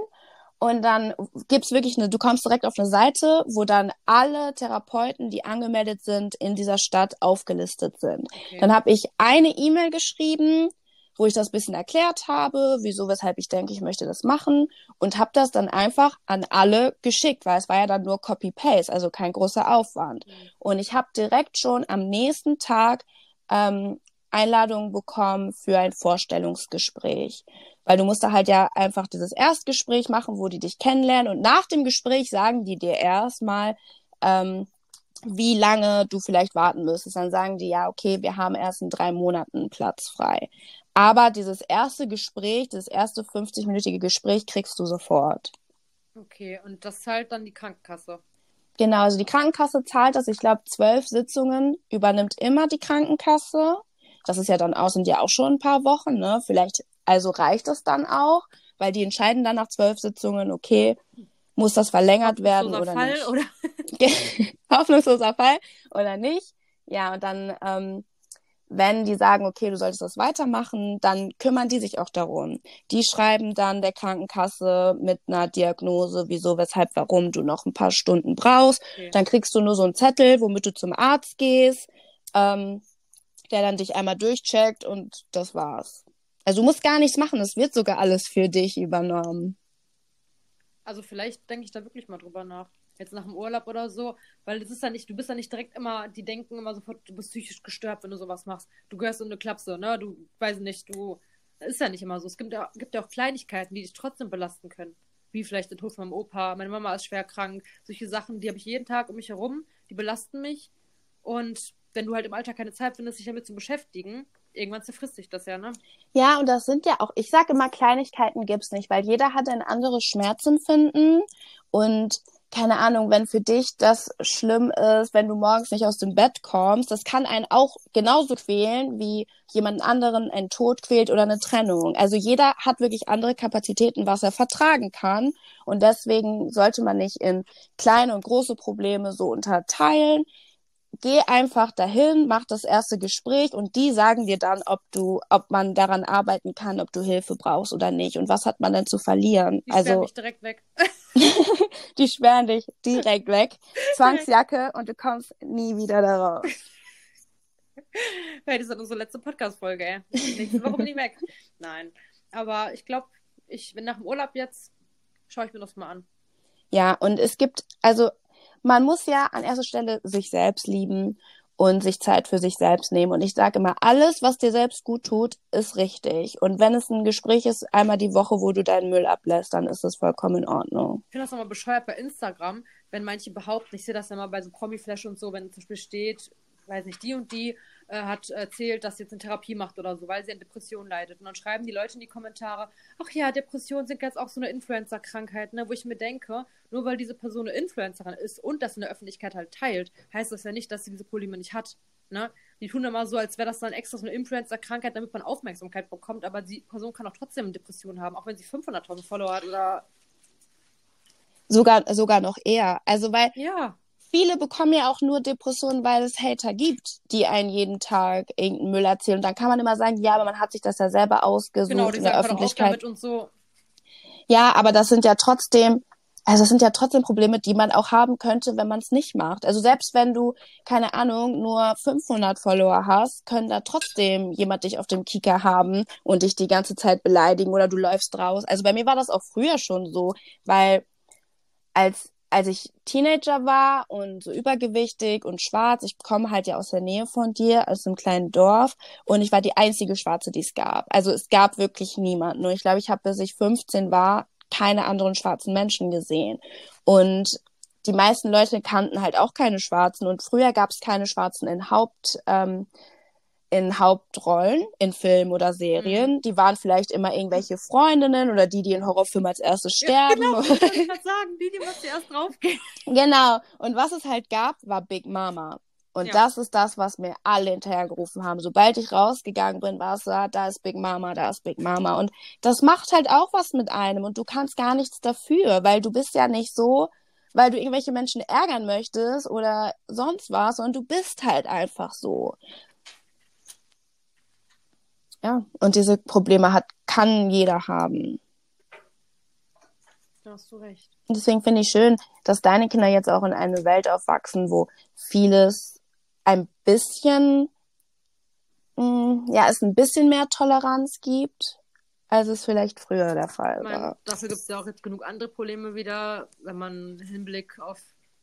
und dann gibt's wirklich eine, du kommst direkt auf eine Seite, wo dann alle Therapeuten, die angemeldet sind, in dieser Stadt aufgelistet sind. Okay. Dann habe ich eine E-Mail geschrieben, wo ich das bisschen erklärt habe, wieso, weshalb ich denke, ich möchte das machen und habe das dann einfach an alle geschickt, weil es war ja dann nur Copy-Paste, also kein großer Aufwand. Mhm. Und ich habe direkt schon am nächsten Tag ähm, Einladungen bekommen für ein Vorstellungsgespräch. Weil du musst da halt ja einfach dieses Erstgespräch machen, wo die dich kennenlernen und nach dem Gespräch sagen die dir erstmal, ähm, wie lange du vielleicht warten müsstest. Dann sagen die, ja, okay, wir haben erst in drei Monaten Platz frei. Aber dieses erste Gespräch, das erste 50-minütige Gespräch kriegst du sofort. Okay, und das zahlt dann die Krankenkasse. Genau, also die Krankenkasse zahlt das. Ich glaube, zwölf Sitzungen übernimmt immer die Krankenkasse. Das ist ja dann auch, sind ja auch schon ein paar Wochen, ne? Vielleicht also reicht das dann auch, weil die entscheiden dann nach zwölf Sitzungen, okay, muss das verlängert werden oder Fall, nicht. Oder? Hoffnungsloser Fall oder nicht. Ja, und dann, ähm, wenn die sagen, okay, du solltest das weitermachen, dann kümmern die sich auch darum. Die schreiben dann der Krankenkasse mit einer Diagnose, wieso, weshalb, warum du noch ein paar Stunden brauchst. Okay. Dann kriegst du nur so einen Zettel, womit du zum Arzt gehst, ähm, der dann dich einmal durchcheckt und das war's. Also du musst gar nichts machen, es wird sogar alles für dich übernommen. Also vielleicht denke ich da wirklich mal drüber nach. Jetzt nach dem Urlaub oder so, weil das ist ja nicht, du bist ja nicht direkt immer, die denken immer sofort, du bist psychisch gestört, wenn du sowas machst. Du gehörst in eine Klapse, ne? Du, weiß nicht, du, ist ja nicht immer so. Es gibt ja, gibt ja auch Kleinigkeiten, die dich trotzdem belasten können. Wie vielleicht der Tod von meinem Opa, meine Mama ist schwer krank. Solche Sachen, die habe ich jeden Tag um mich herum, die belasten mich. Und wenn du halt im Alter keine Zeit findest, dich damit zu beschäftigen, irgendwann zerfrisst sich das ja, ne? Ja, und das sind ja auch, ich sage immer, Kleinigkeiten gibt's nicht, weil jeder hat ein anderes Schmerzempfinden und keine Ahnung, wenn für dich das schlimm ist, wenn du morgens nicht aus dem Bett kommst, das kann einen auch genauso quälen, wie jemand anderen ein Tod quält oder eine Trennung. Also jeder hat wirklich andere Kapazitäten, was er vertragen kann. Und deswegen sollte man nicht in kleine und große Probleme so unterteilen geh einfach dahin, mach das erste Gespräch und die sagen dir dann, ob du, ob man daran arbeiten kann, ob du Hilfe brauchst oder nicht und was hat man denn zu verlieren. Die also dich direkt weg. die sperren dich direkt weg. Zwangsjacke und du kommst nie wieder daraus. Hey, das ist unsere letzte Podcast-Folge, ey. Nächste Woche bin ich weg. Nein. Aber ich glaube, ich bin nach dem Urlaub jetzt, schaue ich mir das mal an. Ja, und es gibt, also man muss ja an erster Stelle sich selbst lieben und sich Zeit für sich selbst nehmen. Und ich sage immer, alles, was dir selbst gut tut, ist richtig. Und wenn es ein Gespräch ist, einmal die Woche, wo du deinen Müll ablässt, dann ist das vollkommen in Ordnung. Ich finde das nochmal bescheuert bei Instagram, wenn manche behaupten, ich sehe das ja mal bei so Promi-Flash und so, wenn zum Beispiel steht, weiß nicht, die und die äh, hat erzählt, dass sie jetzt eine Therapie macht oder so, weil sie an Depressionen leidet. Und dann schreiben die Leute in die Kommentare, ach ja, Depressionen sind jetzt auch so eine Influencer-Krankheit, ne? wo ich mir denke, nur weil diese Person eine Influencerin ist und das in der Öffentlichkeit halt teilt, heißt das ja nicht, dass sie diese Probleme nicht hat. Ne? Die tun immer so, als wäre das dann extra so eine Influencer-Krankheit, damit man Aufmerksamkeit bekommt, aber die Person kann auch trotzdem eine Depression haben, auch wenn sie 500.000 Follower hat oder sogar sogar noch eher. Also weil ja viele bekommen ja auch nur Depressionen, weil es Hater gibt, die einen jeden Tag irgendeinen Müll erzählen. Und dann kann man immer sagen, ja, aber man hat sich das ja selber ausgesucht genau, in der Öffentlichkeit. Und so. Ja, aber das sind ja trotzdem, also das sind ja trotzdem Probleme, die man auch haben könnte, wenn man es nicht macht. Also selbst wenn du, keine Ahnung, nur 500 Follower hast, können da trotzdem jemand dich auf dem Kicker haben und dich die ganze Zeit beleidigen oder du läufst raus. Also bei mir war das auch früher schon so, weil als als ich Teenager war und so übergewichtig und schwarz, ich komme halt ja aus der Nähe von dir, aus einem kleinen Dorf und ich war die einzige Schwarze, die es gab. Also es gab wirklich niemanden. Nur ich glaube, ich habe, bis ich 15 war, keine anderen schwarzen Menschen gesehen. Und die meisten Leute kannten halt auch keine Schwarzen und früher gab es keine Schwarzen in Haupt, ähm, in Hauptrollen in Filmen oder Serien. Mhm. Die waren vielleicht immer irgendwelche Freundinnen oder die, die in Horrorfilmen als erstes sterben. Ja, genau, ich sagen, die, die mal zuerst draufgehen. Genau. Und was es halt gab, war Big Mama. Und ja. das ist das, was mir alle hinterhergerufen haben. Sobald ich rausgegangen bin, war es da, da ist Big Mama, da ist Big Mama. Und das macht halt auch was mit einem. Und du kannst gar nichts dafür, weil du bist ja nicht so, weil du irgendwelche Menschen ärgern möchtest oder sonst was, und du bist halt einfach so. Ja, und diese Probleme hat, kann jeder haben. Da hast du recht. Und deswegen finde ich schön, dass deine Kinder jetzt auch in eine Welt aufwachsen, wo vieles ein bisschen, mh, mm, ja, es ein bisschen mehr Toleranz gibt, als es vielleicht früher der Fall ich mein, war. Dafür gibt es ja auch jetzt genug andere Probleme wieder, wenn man Hinblick auf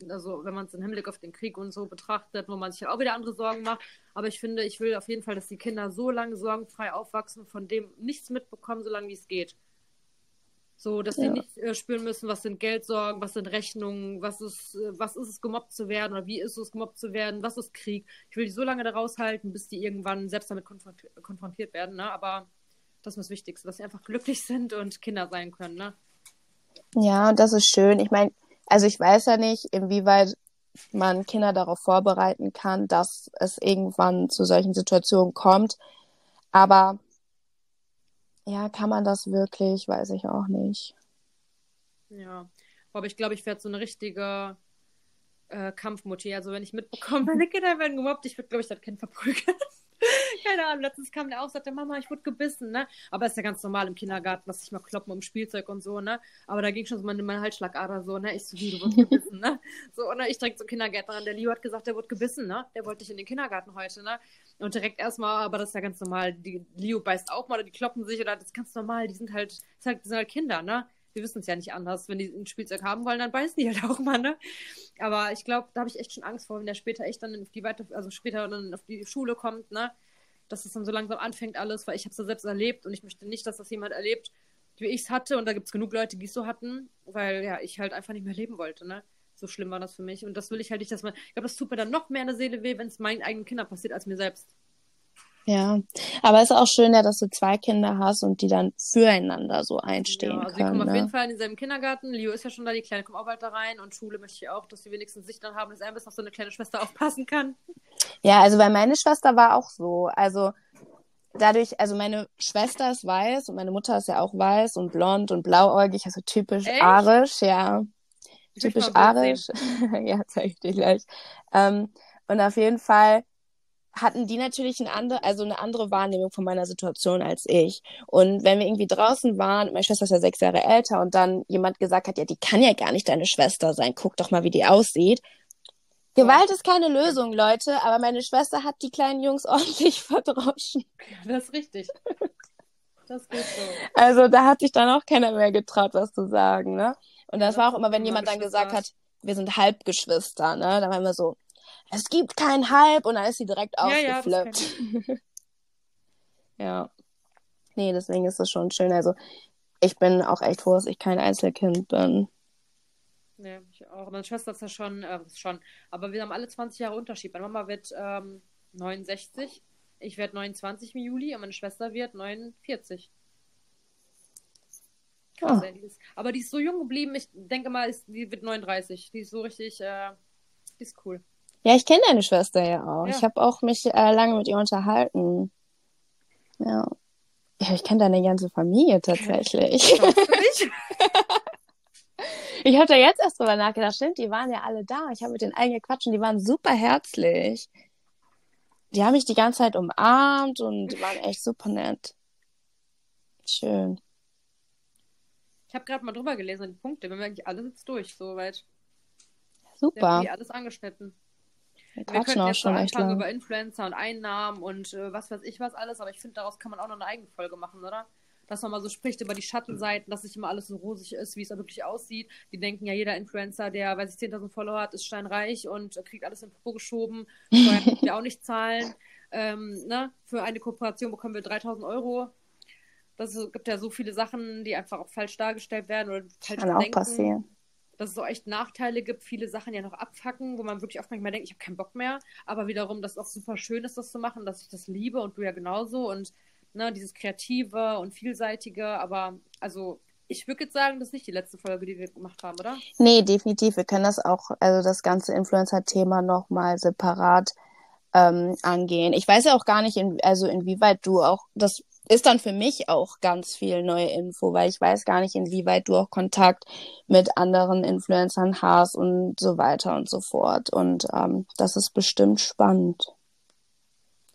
also wenn man es im Hinblick auf den Krieg und so betrachtet, wo man sich ja auch wieder andere Sorgen macht. Aber ich finde, ich will auf jeden Fall, dass die Kinder so lange sorgenfrei aufwachsen, von dem nichts mitbekommen, so lange wie es geht. So, dass sie ja. nicht äh, spüren müssen, was sind Geldsorgen, was sind Rechnungen, was ist, äh, was ist es, gemobbt zu werden oder wie ist es, gemobbt zu werden, was ist Krieg. Ich will die so lange da raushalten, bis die irgendwann selbst damit konfrontiert, konfrontiert werden, ne? Aber das ist das Wichtigste, dass sie einfach glücklich sind und Kinder sein können, ne? Ja, das ist schön. Ich meine, also ich weiß ja nicht, inwieweit man Kinder darauf vorbereiten kann, dass es irgendwann zu solchen Situationen kommt. Aber ja, kann man das wirklich? Weiß ich auch nicht. Ja, aber ich glaube, ich werde so eine richtige äh, Kampfmutti. Also wenn ich mitbekomme, meine Kinder werden gemobbt, ich würde, glaube ich, das Kind verprügeln. Keine Ahnung, letztens kam der auch, sagte, Mama, ich wurde gebissen, ne? Aber ist ja ganz normal im Kindergarten, lass ich mal kloppen um Spielzeug und so, ne? Aber da ging schon so meine, meine Halsschlagader so, ne? Ich so, wie, du wurdest gebissen, ne? So, und ich direkt zum Kindergärtnerin, der Leo hat gesagt, der wurde gebissen, ne? Der wollte dich in den Kindergarten heute, ne? Und direkt erstmal, aber das ist ja ganz normal, die Leo beißt auch mal, die kloppen sich oder das ist ganz normal, die sind halt, das sind halt Kinder, ne? wir wissen es ja nicht anders. Wenn die ein Spielzeug haben wollen, dann beißen die halt auch mal, ne? Aber ich glaube, da habe ich echt schon Angst vor, wenn der später echt dann auf die weiter, also später dann auf die Schule kommt, ne? Dass es dann so langsam anfängt alles, weil ich habe es ja selbst erlebt und ich möchte nicht, dass das jemand erlebt, wie ich es hatte. Und da gibt es genug Leute, die es so hatten, weil ja, ich halt einfach nicht mehr leben wollte, ne? So schlimm war das für mich. Und das will ich halt nicht, dass man. Ich glaube, das tut mir dann noch mehr in der Seele weh, wenn es meinen eigenen Kindern passiert, als mir selbst. Ja, aber es ist auch schön, ja, dass du zwei Kinder hast und die dann füreinander so einstehen ja, also können. Also die kommen ne? auf jeden Fall in dieselben Kindergarten. Leo ist ja schon da, die Kleine kommt auch bald da rein und Schule möchte ich auch, dass sie wenigstens sich dann haben, dass er bis auf so eine kleine Schwester aufpassen kann. Ja, also weil meine Schwester war auch so. Also dadurch, also meine Schwester ist weiß und meine Mutter ist ja auch weiß und blond und blauäugig, also typisch Echt? arisch, ja. typisch arisch. ja, zeig ich dir gleich. Ähm, und auf jeden Fall hatten die natürlich eine andere, also eine andere Wahrnehmung von meiner Situation als ich. Und wenn wir irgendwie draußen waren, meine Schwester ist ja sechs Jahre älter und dann jemand gesagt hat, ja, die kann ja gar nicht deine Schwester sein, guck doch mal, wie die aussieht. Gewalt ist keine Lösung, Leute, aber meine Schwester hat die kleinen Jungs ordentlich verdroschen. Das ist richtig. Das geht so. Also da hat sich dann auch keiner mehr getraut, was zu sagen, ne? Und das, ja, das war auch immer, wenn jemand dann gesagt hat, wir sind Halbgeschwister, ne? Da waren wir so, es gibt keinen Hype und dann ist sie direkt ausgeflippt. Ja, ja, ja. Nee, deswegen ist das schon schön. Also ich bin auch echt froh, dass ich kein Einzelkind bin. Nee, ich auch. Meine Schwester ist ja schon, äh, schon. Aber wir haben alle 20 Jahre Unterschied. Meine Mama wird ähm, 69, ich werde 29 im Juli und meine Schwester wird 49. Krass, oh. die ist, aber die ist so jung geblieben, ich denke mal, ist, die wird 39. Die ist so richtig, äh, die ist cool. Ja, ich kenne deine Schwester ja auch. Ja. Ich habe auch mich äh, lange mit ihr unterhalten. Ja. Ja, ich kenne deine ganze Familie tatsächlich. ich habe da jetzt erst drüber nachgedacht. Stimmt, die waren ja alle da. Ich habe mit denen allen gequatscht und die waren super herzlich. Die haben mich die ganze Zeit umarmt und die waren echt super nett. Schön. Ich habe gerade mal drüber gelesen, die Punkte. Wir haben eigentlich alles jetzt durch, soweit. Super. Wir alles angeschnitten. Wir, wir können jetzt schon anfangen über Influencer und Einnahmen und äh, was weiß ich was alles, aber ich finde, daraus kann man auch noch eine eigene Folge machen, oder? dass man mal so spricht über die Schattenseiten, dass nicht immer alles so rosig ist, wie es da wirklich aussieht. Die denken ja, jeder Influencer, der, weiß ich, 10.000 Follower hat, ist steinreich und kriegt alles in Popo geschoben. Steuern können wir auch nicht zahlen. Ähm, ne? Für eine Kooperation bekommen wir 3.000 Euro. Das gibt ja so viele Sachen, die einfach auch falsch dargestellt werden oder falsch Kann auch passieren dass es so echt Nachteile gibt, viele Sachen ja noch abfacken, wo man wirklich oft manchmal denkt, ich habe keinen Bock mehr, aber wiederum, dass es auch super schön ist, das zu machen, dass ich das liebe und du ja genauso und ne, dieses Kreative und Vielseitige, aber also ich würde jetzt sagen, das ist nicht die letzte Folge, die wir gemacht haben, oder? Nee, definitiv. Wir können das auch, also das ganze Influencer-Thema nochmal separat ähm, angehen. Ich weiß ja auch gar nicht, in, also inwieweit du auch das ist dann für mich auch ganz viel neue Info, weil ich weiß gar nicht, inwieweit du auch Kontakt mit anderen Influencern hast und so weiter und so fort. Und ähm, das ist bestimmt spannend.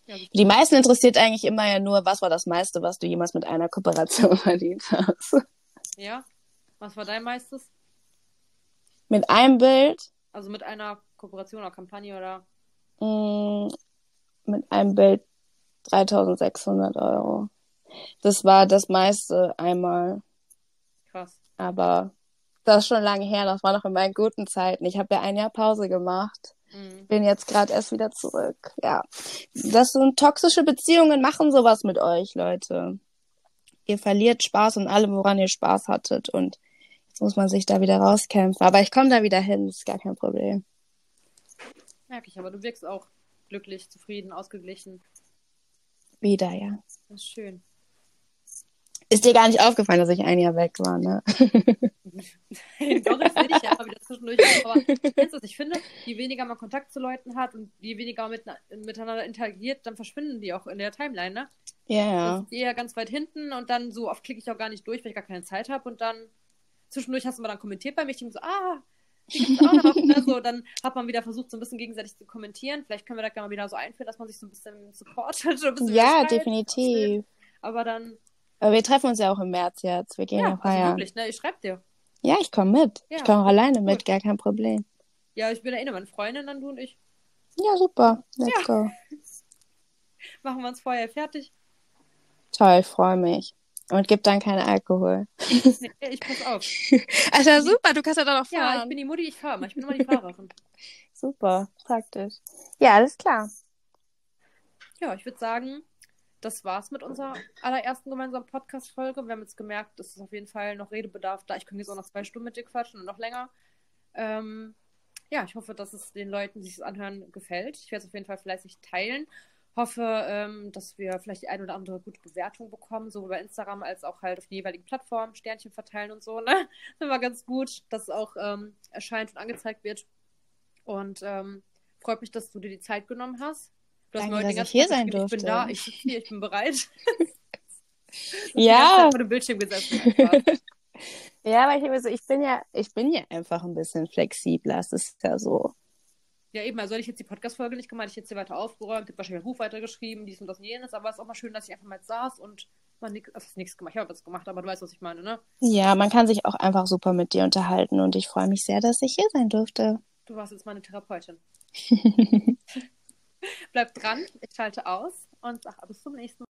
Ja, die meisten interessiert eigentlich immer ja nur, was war das meiste, was du jemals mit einer Kooperation verdient hast. Ja, was war dein meistes? Mit einem Bild? Also mit einer Kooperation oder Kampagne oder? Mm, mit einem Bild 3600 Euro. Das war das meiste einmal. Krass. Aber das ist schon lange her, das war noch in meinen guten Zeiten. Ich habe ja ein Jahr Pause gemacht. Mhm. Bin jetzt gerade erst wieder zurück. Ja. Das sind toxische Beziehungen, machen sowas mit euch, Leute. Ihr verliert Spaß an allem, woran ihr Spaß hattet. Und jetzt muss man sich da wieder rauskämpfen. Aber ich komme da wieder hin, ist gar kein Problem. Merke ich, aber du wirkst auch glücklich, zufrieden, ausgeglichen. Wieder, ja. Das ist schön. Ist dir gar nicht aufgefallen, dass ich ein Jahr weg war, ne? Doch, das sehe ich ja immer wieder zwischendurch. Aber du Ich finde, je weniger man Kontakt zu Leuten hat und je weniger man mit, miteinander interagiert, dann verschwinden die auch in der Timeline, ne? Ja, ja. Ich eher ganz weit hinten und dann so oft klicke ich auch gar nicht durch, weil ich gar keine Zeit habe und dann zwischendurch hast du mal dann kommentiert bei mich und so, ah, noch, ne? So, dann hat man wieder versucht, so ein bisschen gegenseitig zu kommentieren. Vielleicht können wir da mal wieder so einführen, dass man sich so ein bisschen supportet. Ein bisschen ja, definitiv. Aber dann aber wir treffen uns ja auch im März jetzt. Wir gehen ja, ja feiern. Also wirklich, ne? Ich schreib dir. Ja, ich komme mit. Ja, ich komme auch alleine mit, gar kein Problem. Ja, ich bin da eh meine Freundin, dann du und ich. Ja, super. Let's ja. go. Machen wir uns vorher fertig. Toll, freue mich. Und gib dann keinen Alkohol. Nee, ich pass auf. Alter, super, du kannst ja dann auch fahren. Ja, ich bin die Mutti, ich fahre mal. Ich bin immer die Fahrerin. super, praktisch. Ja, alles klar. Ja, ich würde sagen, das war's mit unserer allerersten gemeinsamen Podcast-Folge. Wir haben jetzt gemerkt, es ist auf jeden Fall noch Redebedarf da. Ich könnte jetzt auch noch zwei Stunden mit dir quatschen und noch länger. Ähm, ja, ich hoffe, dass es den Leuten, die es anhören, gefällt. Ich werde es auf jeden Fall fleißig teilen. Hoffe, ähm, dass wir vielleicht die ein oder andere gute Bewertung bekommen, sowohl bei Instagram als auch halt auf den jeweiligen Plattformen, Sternchen verteilen und so. Ne? Das war ganz gut, dass es auch ähm, erscheint und angezeigt wird. Und ähm, freut mich, dass du dir die Zeit genommen hast. Du hast Danke, dass ich hier sein durfte. Ich bin da, ich ich bin bereit. ja. Vor dem Bildschirm gesessen. ja, aber ich, also, ich bin ja, ich bin ja einfach ein bisschen flexibler. Es ist ja so. Ja, eben, also hätte ich jetzt die Podcast-Folge nicht gemacht, ich hätte sie weiter aufgeräumt, hätte wahrscheinlich ein Buch weitergeschrieben, dies und das und jenes, aber es ist auch mal schön, dass ich einfach mal saß und mal nichts, also nichts gemacht. Ich habe was gemacht, aber du weißt, was ich meine, ne? Ja, man kann sich auch einfach super mit dir unterhalten und ich freue mich sehr, dass ich hier sein durfte. Du warst jetzt meine Therapeutin. Bleibt dran, ich schalte aus und sage bis zum nächsten Mal.